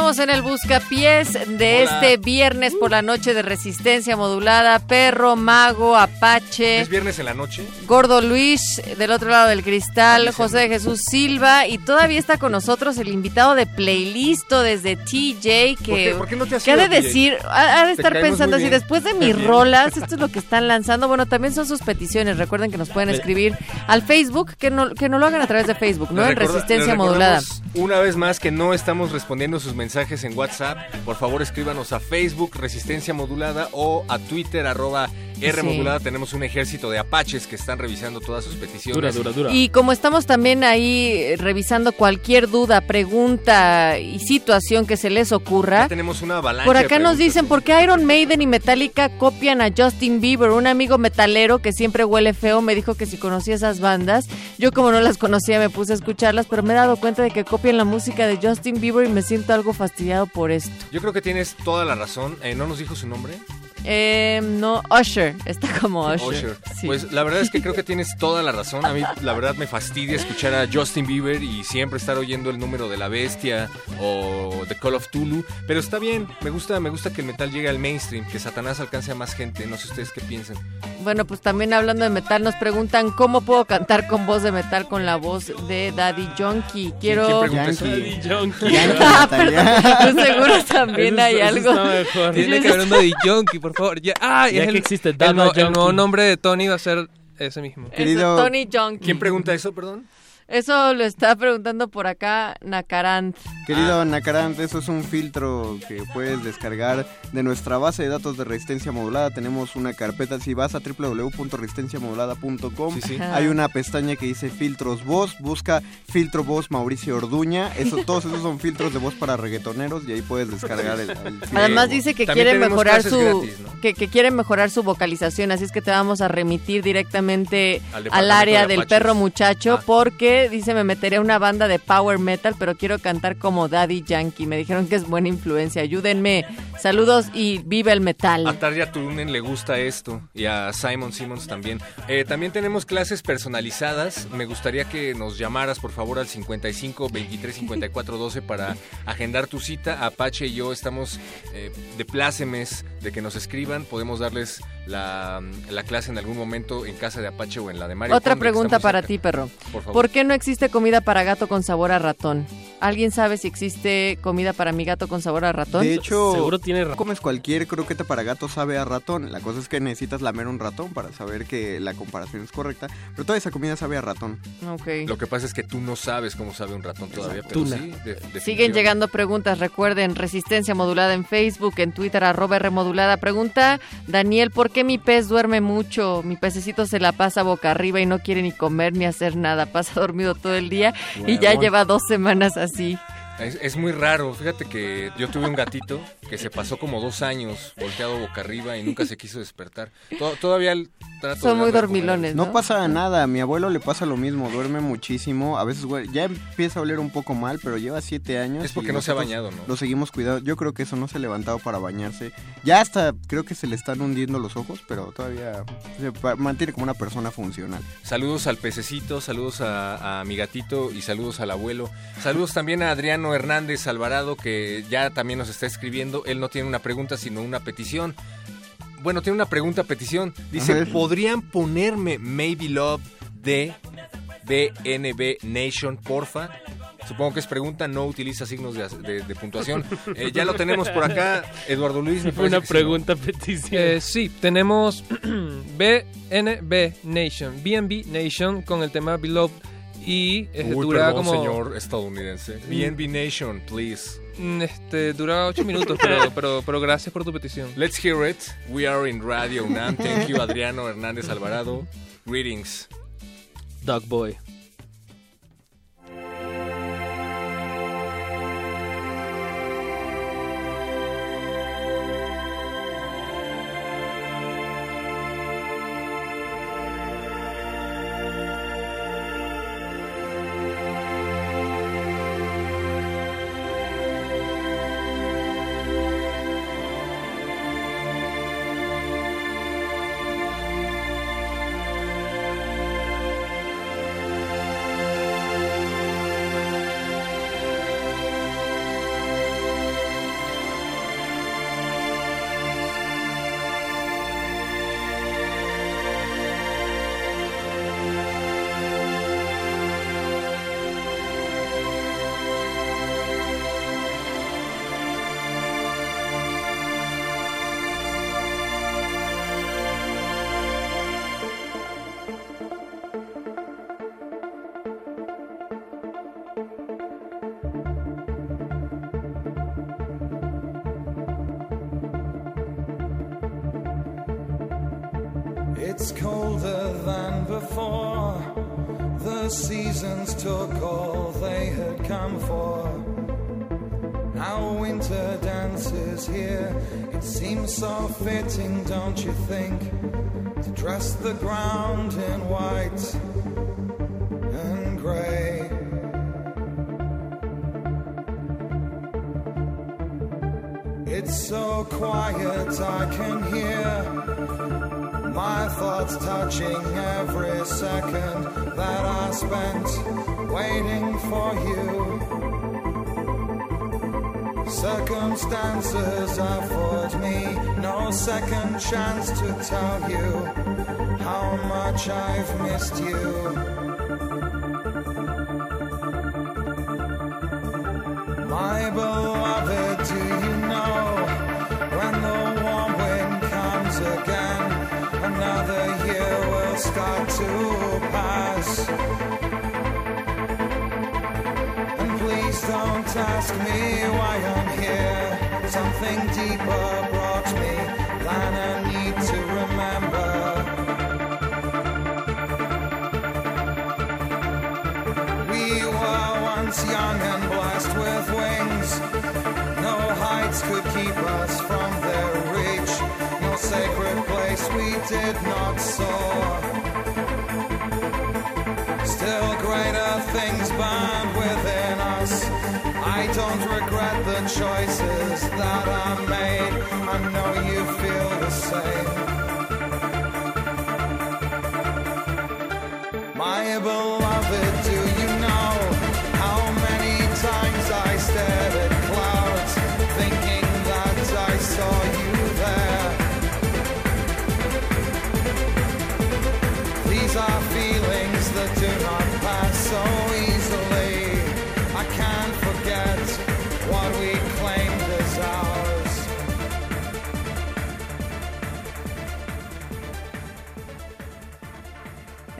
Speaker 1: Estamos en el Buscapiés de
Speaker 11: Hola.
Speaker 1: este viernes por la noche de resistencia modulada. Perro, mago, apache.
Speaker 11: Es viernes en la noche.
Speaker 1: Gordo Luis, del otro lado del cristal, José de Jesús Silva, y todavía está con nosotros el invitado de Playlisto desde TJ, que,
Speaker 11: ¿Por qué- por qué no te has
Speaker 1: que ha de decir, ha, ha de estar pensando así, después de mis rolas, esto es lo que están lanzando, bueno, también son sus peticiones, recuerden que nos pueden escribir al Facebook, que no, que no lo hagan a través de Facebook, ¿no?
Speaker 11: Les
Speaker 1: En
Speaker 11: recorda-
Speaker 1: Resistencia Modulada.
Speaker 11: Una vez más que no estamos respondiendo sus mensajes en WhatsApp. Por favor, escríbanos a Facebook Resistencia Modulada o a Twitter arroba R
Speaker 1: Sí.
Speaker 11: Modulada. Tenemos un ejército de apaches que están revisando todas sus peticiones.
Speaker 3: Dura, dura, dura.
Speaker 1: Y como estamos también ahí eh, revisando cualquier duda, pregunta y situación que se les ocurra,
Speaker 11: Ya tenemos una avalancha
Speaker 1: por
Speaker 11: de
Speaker 1: acá nos dicen por qué Iron Maiden y Metallica copian a Justin Bieber. Un amigo metalero que siempre huele feo me dijo que si conocía esas bandas, yo como no las conocía me puse a escucharlas, pero me he dado cuenta de que copian la música de Justin Bieber y me siento algo fastidiado por esto.
Speaker 11: Yo creo que tienes toda la razón. Eh, ¿No nos dijo su nombre?
Speaker 1: Eh, no, Usher, está como Usher.
Speaker 11: Usher.
Speaker 1: Sí.
Speaker 11: Pues la verdad es que creo que tienes toda la razón. A mí la verdad me fastidia escuchar a Justin Bieber y siempre estar oyendo el número de la bestia o The Call of Tulu. Pero está bien, me gusta, me gusta que el metal llegue al mainstream, que Satanás alcance a más gente. No sé ustedes qué piensan.
Speaker 1: Bueno, pues también hablando de metal, nos preguntan cómo puedo cantar con voz de metal con la voz de Daddy Yankee. Quiero.
Speaker 3: Daddy Yankee. (laughs)
Speaker 1: Ah, pero pues (laughs) seguro también
Speaker 3: Eso-
Speaker 1: hay
Speaker 3: eso
Speaker 1: algo.
Speaker 4: Tiene que haber un Daddy Yankee, por favor. Ya, ah,
Speaker 3: Ya
Speaker 4: es
Speaker 3: que
Speaker 4: el,
Speaker 3: existe
Speaker 4: el, el nuevo nombre de Tony va a ser ese mismo.
Speaker 12: Querido-
Speaker 1: Tony Yankee.
Speaker 11: ¿Quién pregunta eso, perdón?
Speaker 1: Eso lo está preguntando por acá Nakarant.
Speaker 12: Querido Nacarant, eso es un filtro que puedes descargar de nuestra base de datos de resistencia modulada. Tenemos una carpeta, si vas a www.resistenciamodulada.com,
Speaker 11: Sí, sí.
Speaker 12: hay una pestaña que dice filtros voz, busca filtro voz Mauricio Orduña. Eso, (laughs) todos esos son filtros de voz para reggaetoneros y ahí puedes descargar el, el filtro
Speaker 1: Además dice que
Speaker 11: También
Speaker 1: quiere mejorar su
Speaker 11: gratis, ¿no?
Speaker 1: Que, que quiere mejorar su vocalización, así es que te vamos a remitir directamente
Speaker 11: Al
Speaker 1: área
Speaker 11: de
Speaker 1: del perro muchacho
Speaker 11: Ah.
Speaker 1: porque dice me meteré a una banda de power metal, pero quiero cantar como Daddy Yankee. Me dijeron que es buena influencia. Ayúdenme. Saludos y vive el metal.
Speaker 11: A Tarja Turunen le gusta esto y a Simon Simmons también. Eh, también tenemos clases personalizadas. Me gustaría que nos llamaras por favor al 55 23 54 12 para agendar tu cita. Apache y yo estamos eh, de plácemes de que nos escriban. Podemos darles la, la clase en algún momento en casa de Apache o en la de Mario.
Speaker 1: Otra
Speaker 11: Conde,
Speaker 1: pregunta para
Speaker 11: cerca.
Speaker 1: ti, perro.
Speaker 11: Por favor.
Speaker 1: ¿Por qué no existe comida para gato con sabor a ratón? ¿Alguien sabe si existe comida para mi gato con sabor a ratón?
Speaker 12: De hecho,
Speaker 3: Seguro tiene ra-
Speaker 12: comes cualquier croqueta para gato sabe a ratón. La cosa es que necesitas lamer un ratón para saber que la comparación es correcta. Pero toda esa comida sabe a ratón.
Speaker 1: Ok.
Speaker 11: Lo que pasa es que tú no sabes cómo sabe un ratón todavía, pero
Speaker 3: Tuna.
Speaker 11: sí, de-
Speaker 1: Siguen llegando preguntas, recuerden, Resistencia Modulada en Facebook, en Twitter, arroba R Modulada. Pregunta, Daniel, ¿por qué mi pez duerme mucho? Mi pececito se la pasa boca arriba y no quiere ni comer ni hacer nada, (laughs) pasa dormido todo el día y ya lleva dos semanas así.
Speaker 11: Es, es muy raro, fíjate que yo tuve un gatito que se pasó como dos años volteado boca arriba y nunca se quiso despertar. To- todavía el trato
Speaker 1: Son
Speaker 11: de
Speaker 1: muy dormilones, ¿no?
Speaker 12: No pasa nada, a mi abuelo le pasa lo mismo, duerme muchísimo, a veces ya empieza a oler un poco mal, pero lleva siete años.
Speaker 11: Es porque no se ha bañado, ¿no?
Speaker 12: Lo seguimos cuidando, yo creo que eso no se ha levantado para bañarse. Ya hasta creo que se le están hundiendo los ojos, pero todavía se mantiene como una persona funcional.
Speaker 11: Saludos al pececito, saludos a, a mi gatito y saludos al abuelo. Saludos también a Adriano Hernández Alvarado que ya también nos está escribiendo. Él no tiene una pregunta sino una petición. Bueno, tiene una pregunta, petición. Dice. ¿podrían ponerme Maybe Love de BNB Nation, porfa? Supongo que es pregunta, no utiliza signos de, de- de puntuación. Eh, ya lo tenemos por acá, Eduardo Luis. me
Speaker 3: una
Speaker 11: que sí, ¿no?
Speaker 3: pregunta petición.
Speaker 4: Eh, sí, tenemos (clears throat) BNB Nation, BNB Nation con el tema Beloved y eh,
Speaker 11: Uy,
Speaker 4: dura
Speaker 11: perdón,
Speaker 4: como
Speaker 11: señor estadounidense. BNB Nation, please.
Speaker 4: mm, este dura ocho minutos, pero, (laughs) pero pero gracias por tu petición.
Speaker 11: Let's hear it. We are in Radio UNAM. Thank you, Adriano Hernández Alvarado. Greetings.
Speaker 3: Dog Boy.
Speaker 15: Seasons took all they had come for. Now winter dances here. It seems so fitting, don't you think? To dress the ground in white and grey. It's so quiet I can hear my thoughts touching every second that I spent waiting for you. Circumstances afford me no second chance to tell you how much I've missed you. Start to pass. And please don't ask me why I'm here. Something deeper brought me than I need to remember. We were once young and blessed with wings. No heights could keep us from their reach. No sacred place we did not soar. Still greater things burned within us. I don't regret the choices that I made. I know you feel the same. My beloved,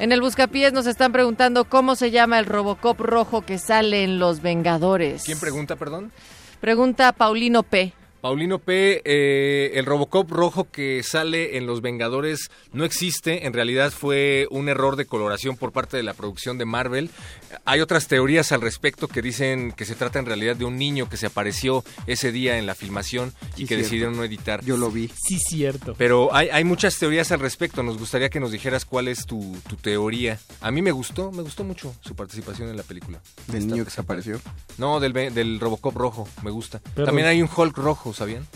Speaker 1: En el Buscapiés nos están preguntando cómo se llama el Robocop rojo que sale en Los Vengadores.
Speaker 11: ¿Quién pregunta, perdón?
Speaker 1: Pregunta Paulino P.
Speaker 11: Paulino P., eh, el Robocop rojo que sale en Los Vengadores no existe, en realidad fue un error de coloración por parte de la producción de Marvel. Hay otras teorías al respecto que dicen que se trata en realidad de un niño que se apareció ese día en la filmación y que
Speaker 12: cierto.
Speaker 11: decidieron no editar.
Speaker 12: Yo lo vi.
Speaker 3: Sí, cierto.
Speaker 11: Pero hay, hay muchas teorías al respecto, nos gustaría que nos dijeras cuál es tu, tu teoría. A mí me gustó, me gustó mucho su participación en la película.
Speaker 12: Del niño que se apareció.
Speaker 11: No, del, ve- del Robocop rojo, me gusta.
Speaker 12: Pero-
Speaker 11: También hay un Hulk rojo, ¿sabían?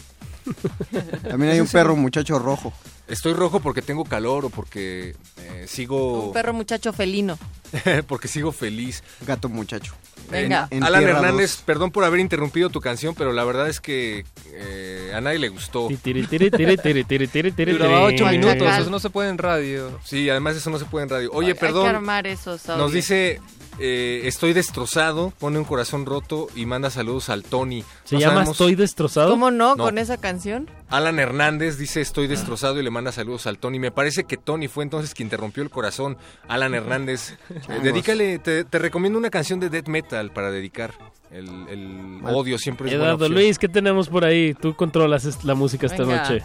Speaker 12: También hay un perro muchacho rojo.
Speaker 11: Estoy rojo porque tengo calor o porque eh, sigo
Speaker 1: Un perro muchacho felino. (laughs)
Speaker 11: porque sigo feliz.
Speaker 12: Gato muchacho.
Speaker 1: Venga.
Speaker 12: En
Speaker 11: Alan
Speaker 12: Tierra
Speaker 11: Hernández,
Speaker 12: dos.
Speaker 11: perdón por haber interrumpido tu canción, pero la verdad es que eh, a nadie le gustó.
Speaker 4: Duraba ocho minutos, eso no se puede en radio.
Speaker 11: Sí, además eso no se puede en radio. Oye,
Speaker 1: Hay que
Speaker 11: perdón.
Speaker 1: armar esos audios.
Speaker 11: Nos dice, eh, estoy destrozado, pone un corazón roto y manda saludos al Tony.
Speaker 3: ¿Se
Speaker 11: No
Speaker 3: llama
Speaker 11: sabemos-
Speaker 3: Estoy destrozado?
Speaker 1: ¿Cómo no,
Speaker 11: No.
Speaker 1: con esa canción?
Speaker 11: Alan Hernández dice estoy destrozado y le manda saludos al Tony. Me parece que Tony fue entonces quien te rompió el corazón. Alan Hernández, (laughs) eh, dedícale, te, te recomiendo una canción de death metal para dedicar. El, el odio siempre es
Speaker 3: Eduardo. Luis, ¿qué tenemos por ahí? Tú controlas la música esta
Speaker 4: Venga.
Speaker 3: noche.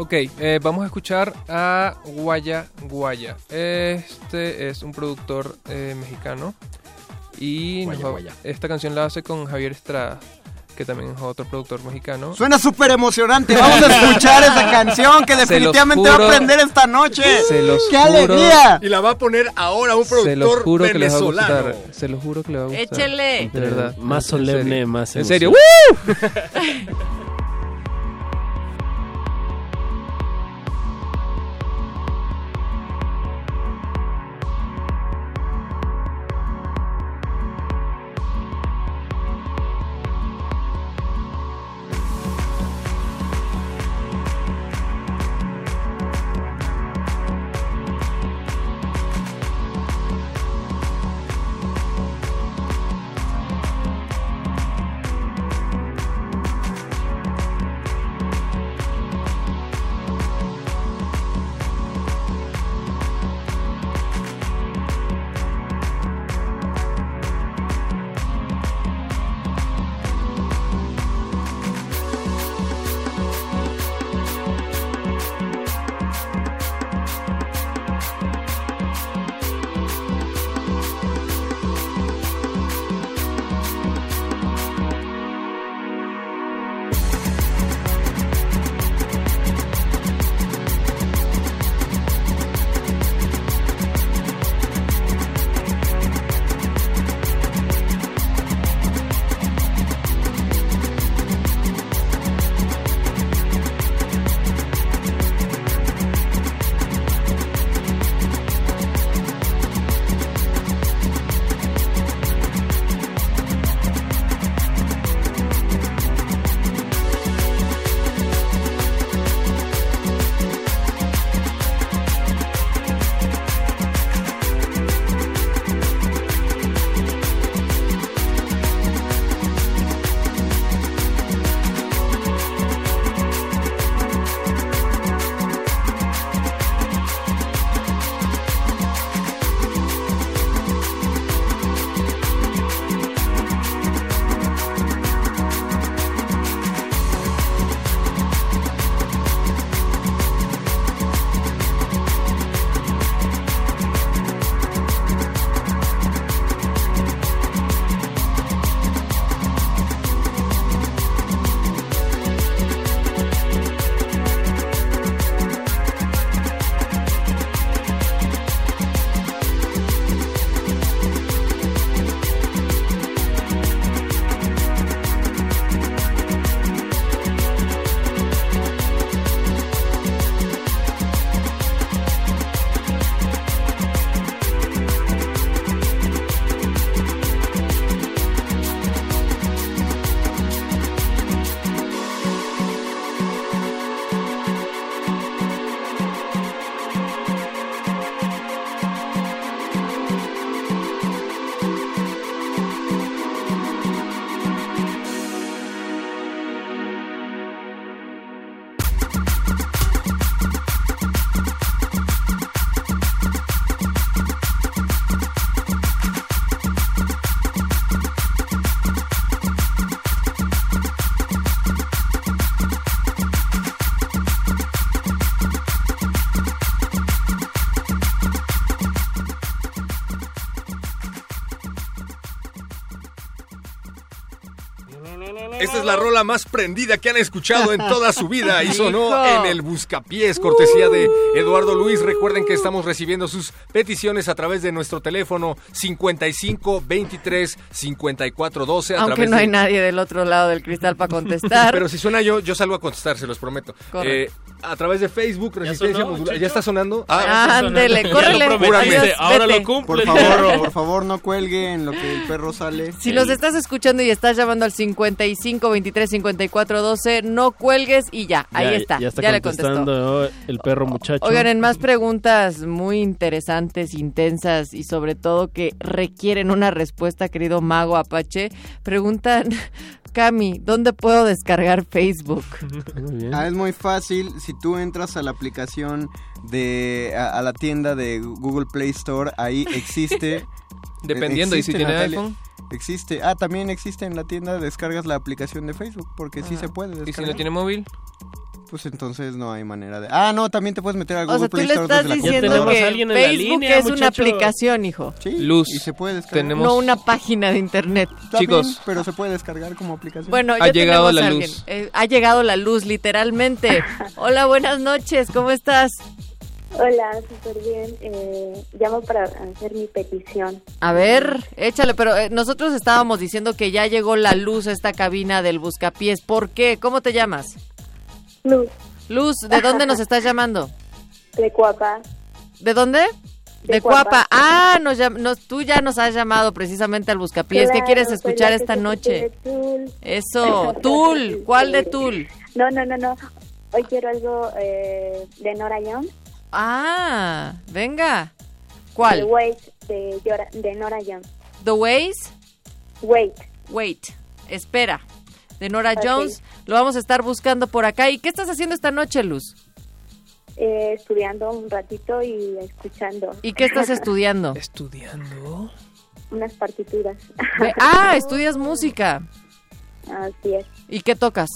Speaker 4: Ok, eh, vamos a escuchar a Guaya Guaya. Este es un productor eh, mexicano y
Speaker 12: Guaya,
Speaker 4: nos-
Speaker 12: Guaya.
Speaker 4: esta canción la hace con Javier Estrada, que también es otro productor mexicano.
Speaker 12: Suena súper emocionante. Vamos a escuchar esa canción que definitivamente va
Speaker 4: juro-
Speaker 12: a aprender esta noche.
Speaker 4: Se los
Speaker 12: ¡Qué
Speaker 4: juro-
Speaker 12: alegría!
Speaker 11: Y la va a poner ahora un
Speaker 4: Se los
Speaker 11: productor
Speaker 4: juro que les va a
Speaker 11: venezolano.
Speaker 4: gustar. Se los juro que les va a gustar.
Speaker 1: Échele.
Speaker 4: De verdad.
Speaker 3: Más
Speaker 4: En
Speaker 3: solemne,
Speaker 4: serio.
Speaker 3: más
Speaker 4: En serio.
Speaker 3: emoción. (laughs)
Speaker 11: es la rola más prendida que han escuchado en toda su vida y sonó en el Buscapiés, cortesía de Eduardo Luis. Recuerden que estamos recibiendo sus peticiones a través de nuestro teléfono 55 23 54 12. A
Speaker 1: Aunque
Speaker 11: través
Speaker 1: no
Speaker 11: de-
Speaker 1: hay nadie del otro lado del cristal para contestar. (laughs)
Speaker 11: Pero si suena yo, yo salgo a contestar, se los prometo. Eh, a través de Facebook, Resistencia Modular.
Speaker 3: Checho?
Speaker 11: ¿Ya está sonando?
Speaker 1: Ah, Ándele, córrele.
Speaker 3: ahora lo cumple.
Speaker 12: Por favor, por favor, no cuelgue en lo que el perro sale.
Speaker 1: Si nos estás escuchando y estás llamando al 55 23 54 12, no cuelgues y ya, ahí
Speaker 3: Ya-
Speaker 1: está,
Speaker 3: Ya está
Speaker 1: ya le contestó.
Speaker 3: contestando el perro muchacho.
Speaker 1: Oigan, en más preguntas muy interesantes, intensas y sobre todo que requieren una respuesta, querido mago Apache, preguntan, (laughs) Cami, ¿dónde puedo descargar Facebook? (laughs)
Speaker 3: Muy bien.
Speaker 12: Ah, es muy fácil. Si tú entras a la aplicación de a, a la tienda de Google Play Store, ahí existe. (laughs)
Speaker 4: Dependiendo, ¿y si tiene
Speaker 12: Natalia,
Speaker 4: iPhone?
Speaker 12: Existe. Ah, también existe en la tienda. Descargas la aplicación de Facebook porque sí
Speaker 1: Ah.
Speaker 12: se puede.
Speaker 4: ¿Y si
Speaker 12: descargar.
Speaker 4: no tiene móvil?
Speaker 12: Pues entonces no hay manera de. Ah, no, también te puedes meter al
Speaker 1: O
Speaker 12: Google
Speaker 1: sea, tú
Speaker 12: Play
Speaker 1: le
Speaker 12: Store
Speaker 1: estás
Speaker 12: desde la
Speaker 1: diciendo
Speaker 3: tenemos
Speaker 1: que
Speaker 3: a alguien en la
Speaker 1: Facebook
Speaker 3: línea,
Speaker 1: es una aplicación, hijo,
Speaker 12: Sí,
Speaker 4: Luz.
Speaker 12: Y se puede descargar.
Speaker 4: Tenemos-
Speaker 1: no una página de internet.
Speaker 12: Está
Speaker 4: Chicos.
Speaker 12: bien, pero se puede descargar como aplicación.
Speaker 1: Bueno,
Speaker 4: Ha
Speaker 1: ya
Speaker 4: llegado la luz.
Speaker 1: Eh, ha llegado la luz, literalmente. (laughs) Hola, buenas noches, ¿cómo estás?
Speaker 14: Hola, súper bien. Eh, llamo para hacer mi petición.
Speaker 1: A ver, échale, pero eh, nosotros estábamos diciendo que ya llegó la luz a esta cabina del Buscapiés. ¿Por qué? ¿Cómo te llamas?
Speaker 14: Luz,
Speaker 1: Luz, ¿de dónde nos estás llamando? (laughs)
Speaker 14: de Cuapa.
Speaker 1: ¿De dónde? De,
Speaker 14: De
Speaker 1: Cuapa.
Speaker 14: Cuapa.
Speaker 1: Ah, nos, nos- tú ya nos has llamado precisamente al Buscapiés. ¿Qué quieres escuchar esta noche?
Speaker 14: Tul.
Speaker 1: Eso, (laughs) Tul. ¿Cuál de Tul?
Speaker 14: No, no, no, no. Hoy quiero algo eh, de Nora Young.
Speaker 1: Ah, venga.
Speaker 14: The
Speaker 1: ¿Cuál?
Speaker 14: Wait de, Yora- de Nora Young.
Speaker 1: The Ways.
Speaker 14: Wait.
Speaker 1: Wait, espera. De Nora. Jones. Lo vamos a estar buscando por acá. ¿Y qué estás haciendo esta noche, Luz?
Speaker 14: Eh, estudiando un ratito y escuchando.
Speaker 1: ¿Y qué estás (laughs) estudiando?
Speaker 4: Estudiando.
Speaker 14: Unas partituras.
Speaker 1: Ah, estudias música.
Speaker 14: Así es.
Speaker 1: ¿Y qué tocas?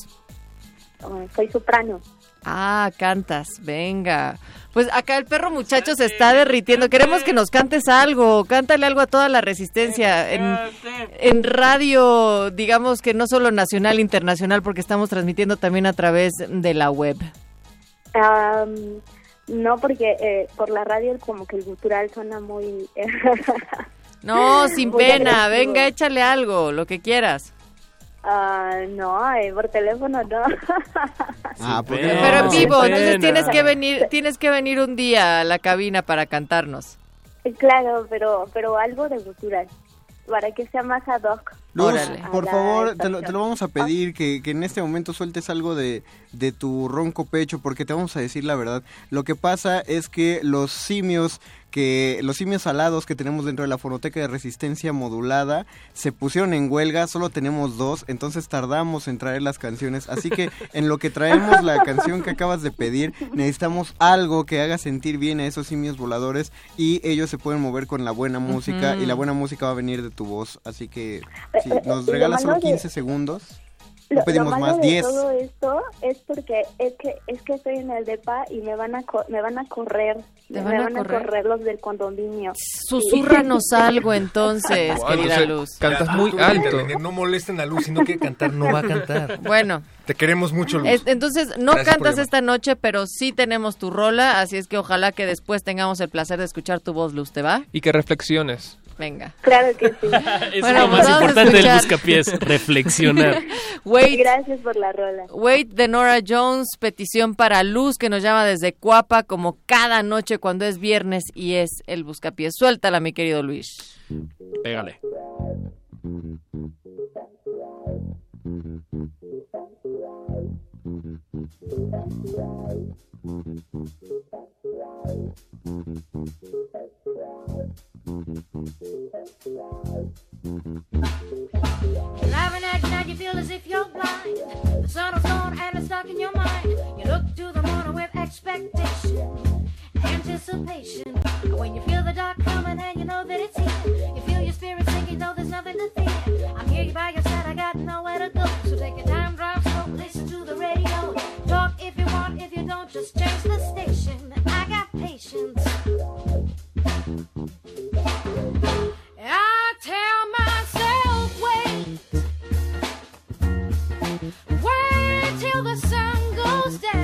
Speaker 14: Ah, soy soprano.
Speaker 1: Ah, cantas, venga. Pues acá el perro muchacho se está derritiendo. Queremos que nos cantes algo. Cántale algo a toda la resistencia. En, en radio, digamos que no solo nacional, internacional, porque estamos transmitiendo también a través de la web.
Speaker 14: No, porque eh, por la radio como que el cultural suena muy... (laughs)
Speaker 1: No, sin pena. Venga, échale algo, lo que quieras.
Speaker 14: Ah, no, eh, por teléfono no. (laughs)
Speaker 12: Ah.
Speaker 1: Pero en vivo, entonces tienes que venir, tienes que venir un día a la cabina para cantarnos.
Speaker 14: claro, pero pero algo de cultural, para que sea más ad hoc.
Speaker 12: Luz,
Speaker 1: Órale.
Speaker 12: por favor, te lo, te lo vamos a pedir que, que en este momento sueltes algo de, de tu ronco pecho, porque te vamos a decir la verdad. Lo que pasa es que los simios que los simios alados que tenemos dentro de la fonoteca de resistencia modulada se pusieron en huelga, solo tenemos dos, entonces tardamos en traer las canciones, así que (laughs) en lo que traemos la canción que acabas de pedir, necesitamos algo que haga sentir bien a esos simios voladores y ellos se pueden mover con la buena música y la buena música va a venir de tu voz, así que si
Speaker 14: Eh, eh,
Speaker 12: nos
Speaker 14: lo
Speaker 12: regalas solo
Speaker 14: malo de-
Speaker 12: 15 segundos,
Speaker 14: Lo,
Speaker 12: no pedimos
Speaker 14: lo malo
Speaker 12: más,
Speaker 14: de
Speaker 12: 10.
Speaker 14: todo esto es porque es que es que estoy en el depa y me van a co- me van a correr,
Speaker 1: ¿Te
Speaker 14: me
Speaker 1: van a
Speaker 14: van a
Speaker 1: correr?
Speaker 14: correr los del condominio.
Speaker 1: Susurranos algo entonces,
Speaker 4: Wow,
Speaker 1: querida
Speaker 4: entonces,
Speaker 1: Luz.
Speaker 4: Cantas muy alto.
Speaker 11: No molesten a Luz, si no quiere cantar, no va a cantar. (laughs)
Speaker 1: Bueno,
Speaker 11: Te queremos mucho, Luz.
Speaker 1: es- entonces no
Speaker 11: Gracias
Speaker 1: cantas esta noche, pero sí tenemos tu rola, así es que ojalá que después tengamos el placer de escuchar tu voz, Luz, ¿te va?
Speaker 4: Y que reflexiones.
Speaker 1: Venga.
Speaker 14: Claro que sí. (laughs)
Speaker 3: Es
Speaker 1: Bueno,
Speaker 3: lo más importante del buscapiés, reflexionar. (laughs)
Speaker 1: Wait,
Speaker 14: Gracias por la rola.
Speaker 1: Wait de Nora Jones, petición para Luz que nos llama desde Cuapa como cada noche cuando es viernes y es el buscapiés. Suéltala, mi querido Luis.
Speaker 3: Pégale.
Speaker 16: Driving at night, you feel as if you're blind. The sun is gone and it's stuck in your mind. You look to the morning with expectation, anticipation. When you feel the dark coming and you know that it's here, you feel your spirit sinking, though there's nothing to fear. I'm here by your side, I got nowhere to go. So take your time, drive slow, listen to the radio. Talk if you want, if you don't, just change the station. I got patience. Tell myself, wait. Wait till the sun goes down.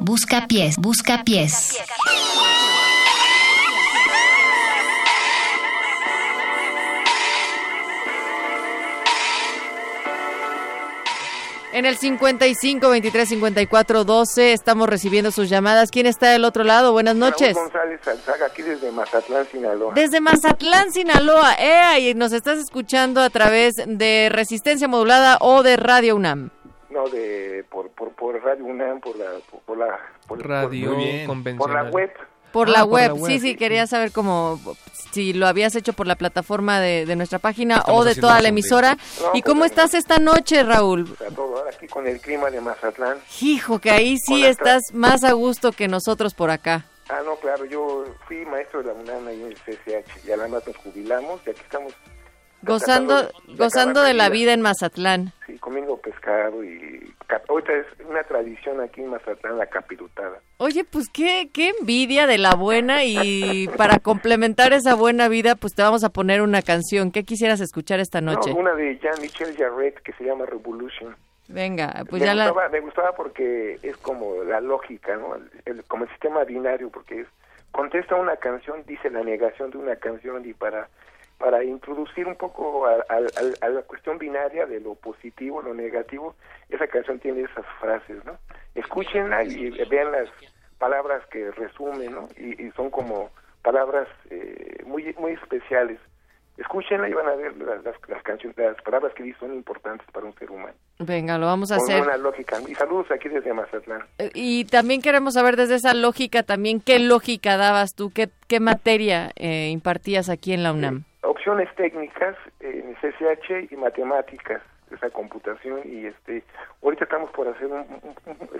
Speaker 2: Busca pies, busca pies.
Speaker 1: En el 55 23 54 12 estamos recibiendo sus llamadas. ¿Quién está del otro lado? Buenas noches.
Speaker 17: Raúl González Alzaga, aquí desde Mazatlán, Sinaloa.
Speaker 1: Desde Mazatlán, Sinaloa. ¡Ea! Y nos estás escuchando a través de Resistencia Modulada o de Radio UNAM.
Speaker 17: No, de por, por, por Radio UNAM, por la... Por, por la por,
Speaker 4: Radio
Speaker 17: por-
Speaker 4: Muy bien. convencional.
Speaker 17: Por la web.
Speaker 1: Por,
Speaker 4: Ah,
Speaker 1: la,
Speaker 4: por la
Speaker 1: web.
Speaker 4: web.
Speaker 1: sí, sí, quería saber cómo, si lo habías hecho por la plataforma de, de nuestra página
Speaker 17: Estamos
Speaker 1: o de toda la emisora.
Speaker 17: No,
Speaker 1: ¿Y
Speaker 17: pues,
Speaker 1: cómo estás esta noche, Raúl?
Speaker 17: A todo ahora aquí con el clima de Mazatlán.
Speaker 1: Hijo, que ahí sí
Speaker 17: Hola,
Speaker 1: estás más a gusto que nosotros por acá.
Speaker 17: Ah, no, claro, yo fui maestro de la UNAM ahí en el CCH y además nos jubilamos y aquí estamos
Speaker 1: Gozando, gozando de la
Speaker 17: vida.
Speaker 1: en Mazatlán.
Speaker 17: sí, comiendo pescado y... Ahorita es una tradición aquí en Mazatlán, la capirutada.
Speaker 1: Oye, pues qué, qué envidia de la buena y (laughs) para complementar esa buena vida, pues te vamos a poner una canción. ¿Qué quisieras escuchar esta noche?
Speaker 17: No, una de Jean-Michel Jarret que se llama Revolution.
Speaker 1: Venga, pues
Speaker 17: me,
Speaker 1: ya la...
Speaker 17: gustaba, me gustaba porque es como la lógica, ¿no? El- el- como el sistema binario, porque es contesta una canción, dice la negación de una canción y para para introducir un poco a, a- a- a la cuestión binaria de lo positivo, lo negativo. Esa canción tiene esas frases, ¿no? Escúchenla y vean las palabras que resumen, ¿no? Y, y son como palabras eh, muy muy especiales. Escúchenla y van a ver las, las, las canciones, las palabras que dice son importantes para un ser humano.
Speaker 1: Venga, lo vamos a
Speaker 17: Con
Speaker 1: hacer.
Speaker 17: una lógica. Y saludos aquí desde Mazatlán.
Speaker 1: Eh, Y también queremos saber desde esa lógica también qué lógica dabas tú, qué, qué materia eh, impartías aquí en la UNAM.
Speaker 17: Técnicas en CCH y matemáticas, esa computación y este ahorita estamos por hacer un,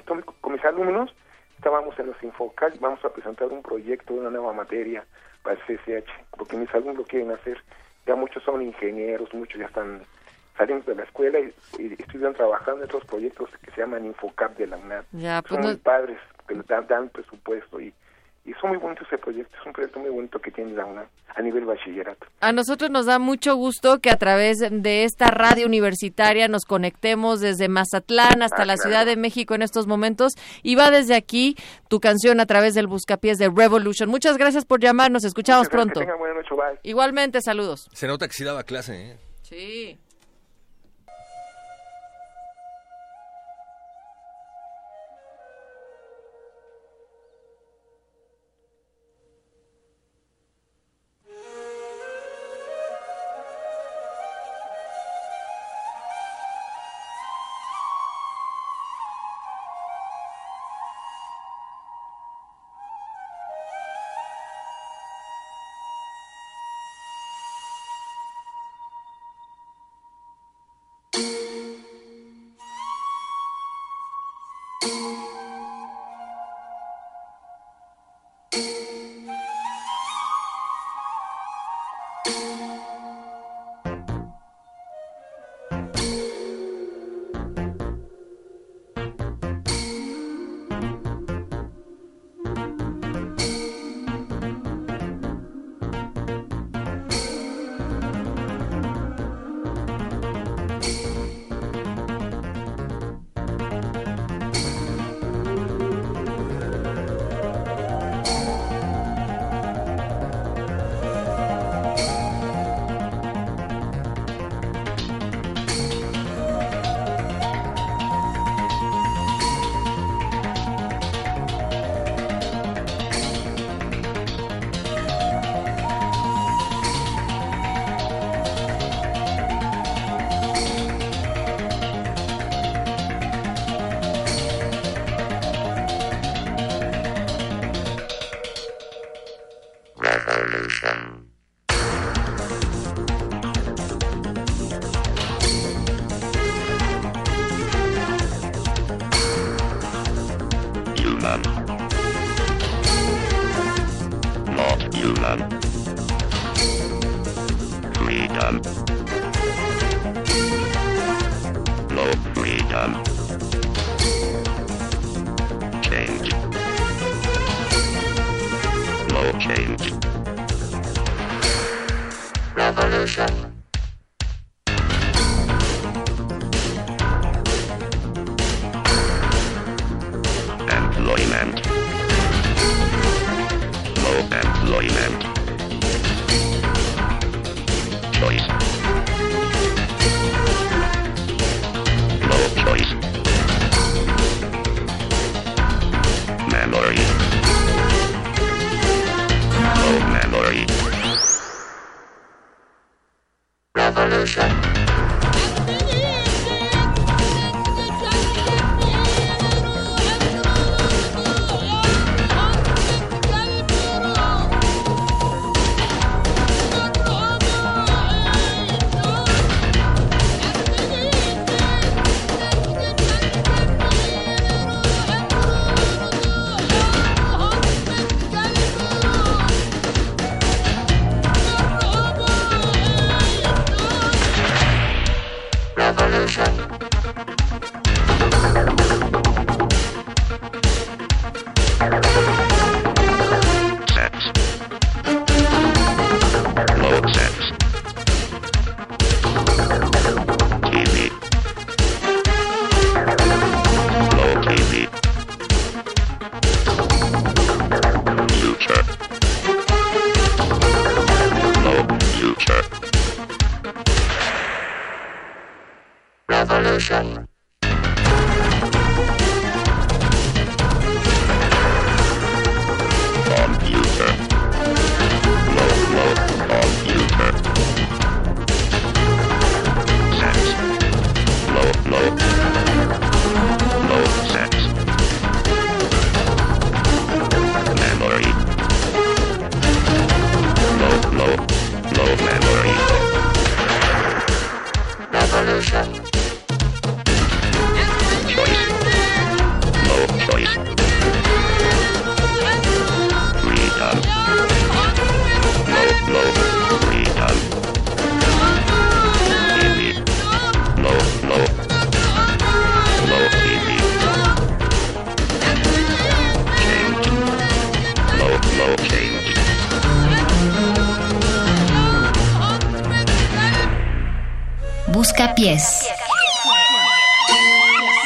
Speaker 17: un- con mis alumnos estábamos en los Infocal vamos a presentar un proyecto de una nueva materia para el CCH porque mis alumnos lo quieren hacer ya muchos son ingenieros muchos ya están saliendo de la escuela y, y estuvieron trabajando en otros proyectos que se llaman Infocap de la UNAM.
Speaker 1: Ya, pues
Speaker 17: son
Speaker 1: no-
Speaker 17: muy padres que dan, dan presupuesto y y son muy bonitos ese proyecto, es un proyecto muy bonito que tiene la UNAM a nivel bachillerato.
Speaker 1: A nosotros nos da mucho gusto que a través de esta radio universitaria nos conectemos desde Mazatlán hasta
Speaker 17: Ah,
Speaker 1: la
Speaker 17: claro.
Speaker 1: Ciudad de México en estos momentos y va desde aquí tu canción a través del buscapiés de Revolution. Muchas gracias por llamar, nos escuchamos
Speaker 17: gracias,
Speaker 1: pronto.
Speaker 17: que tengan buena noche, bye.
Speaker 1: Igualmente, saludos.
Speaker 11: Se nota que sí daba clase, ¿eh?
Speaker 1: Sí.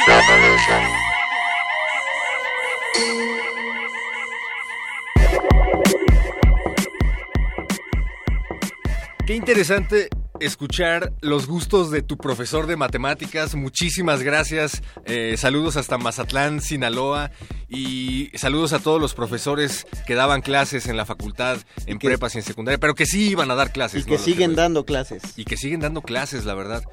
Speaker 8: Revolution.
Speaker 11: Qué interesante escuchar los gustos de tu profesor de matemáticas. Muchísimas gracias. Eh, saludos hasta Mazatlán, Sinaloa. Y saludos a todos los profesores que daban clases en la facultad, en prepas y en secundaria, pero que sí iban a dar clases.
Speaker 12: Y que siguen dando clases.
Speaker 11: Y que siguen dando clases, la verdad.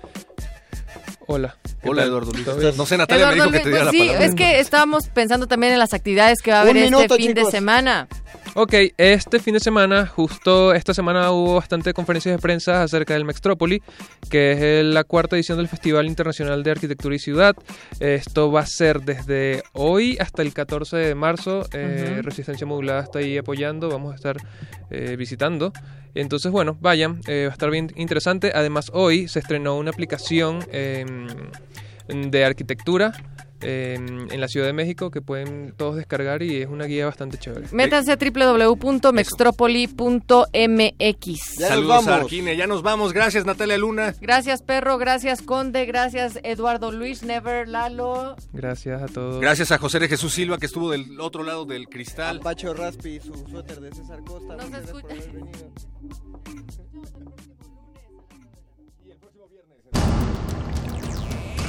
Speaker 4: Hola. ¿qué
Speaker 11: Hola? Eduardo Luis. No sé, Natalia me
Speaker 1: Eduardo
Speaker 11: dijo que te
Speaker 1: Luis,
Speaker 11: diera
Speaker 1: pues
Speaker 11: la
Speaker 1: sí,
Speaker 11: palabra.
Speaker 1: es que estábamos pensando también en las actividades que va a
Speaker 4: Un
Speaker 1: haber este
Speaker 4: minuto,
Speaker 1: fin de
Speaker 4: chicos.
Speaker 1: semana.
Speaker 4: Ok, este fin de semana, justo esta semana hubo bastante conferencias de prensa acerca del Mextrópoli, que es la cuarta edición del Festival Internacional de Arquitectura y Ciudad. Esto va a ser desde hoy hasta el 14 de marzo. Eh. Resistencia Modulada está ahí apoyando, vamos a estar eh, visitando. Entonces, bueno, vayan, eh, va a estar bien interesante. Además, hoy se estrenó una aplicación em, de arquitectura. Em, en la Ciudad de México que pueden todos descargar y es una guía bastante chévere.
Speaker 1: Métanse a www.mextropoli.mx.
Speaker 11: Saludos a Arquine, ya nos vamos. Gracias, Natalia Luna.
Speaker 1: Gracias, Perro. Gracias, Conde. Gracias, Eduardo Luis, Never, Lalo.
Speaker 4: Gracias a todos.
Speaker 11: Gracias a José de Jesús Silva, que estuvo del otro lado del cristal.
Speaker 12: Pacho Raspi, su suéter de César Costa.
Speaker 1: Nos
Speaker 12: muchas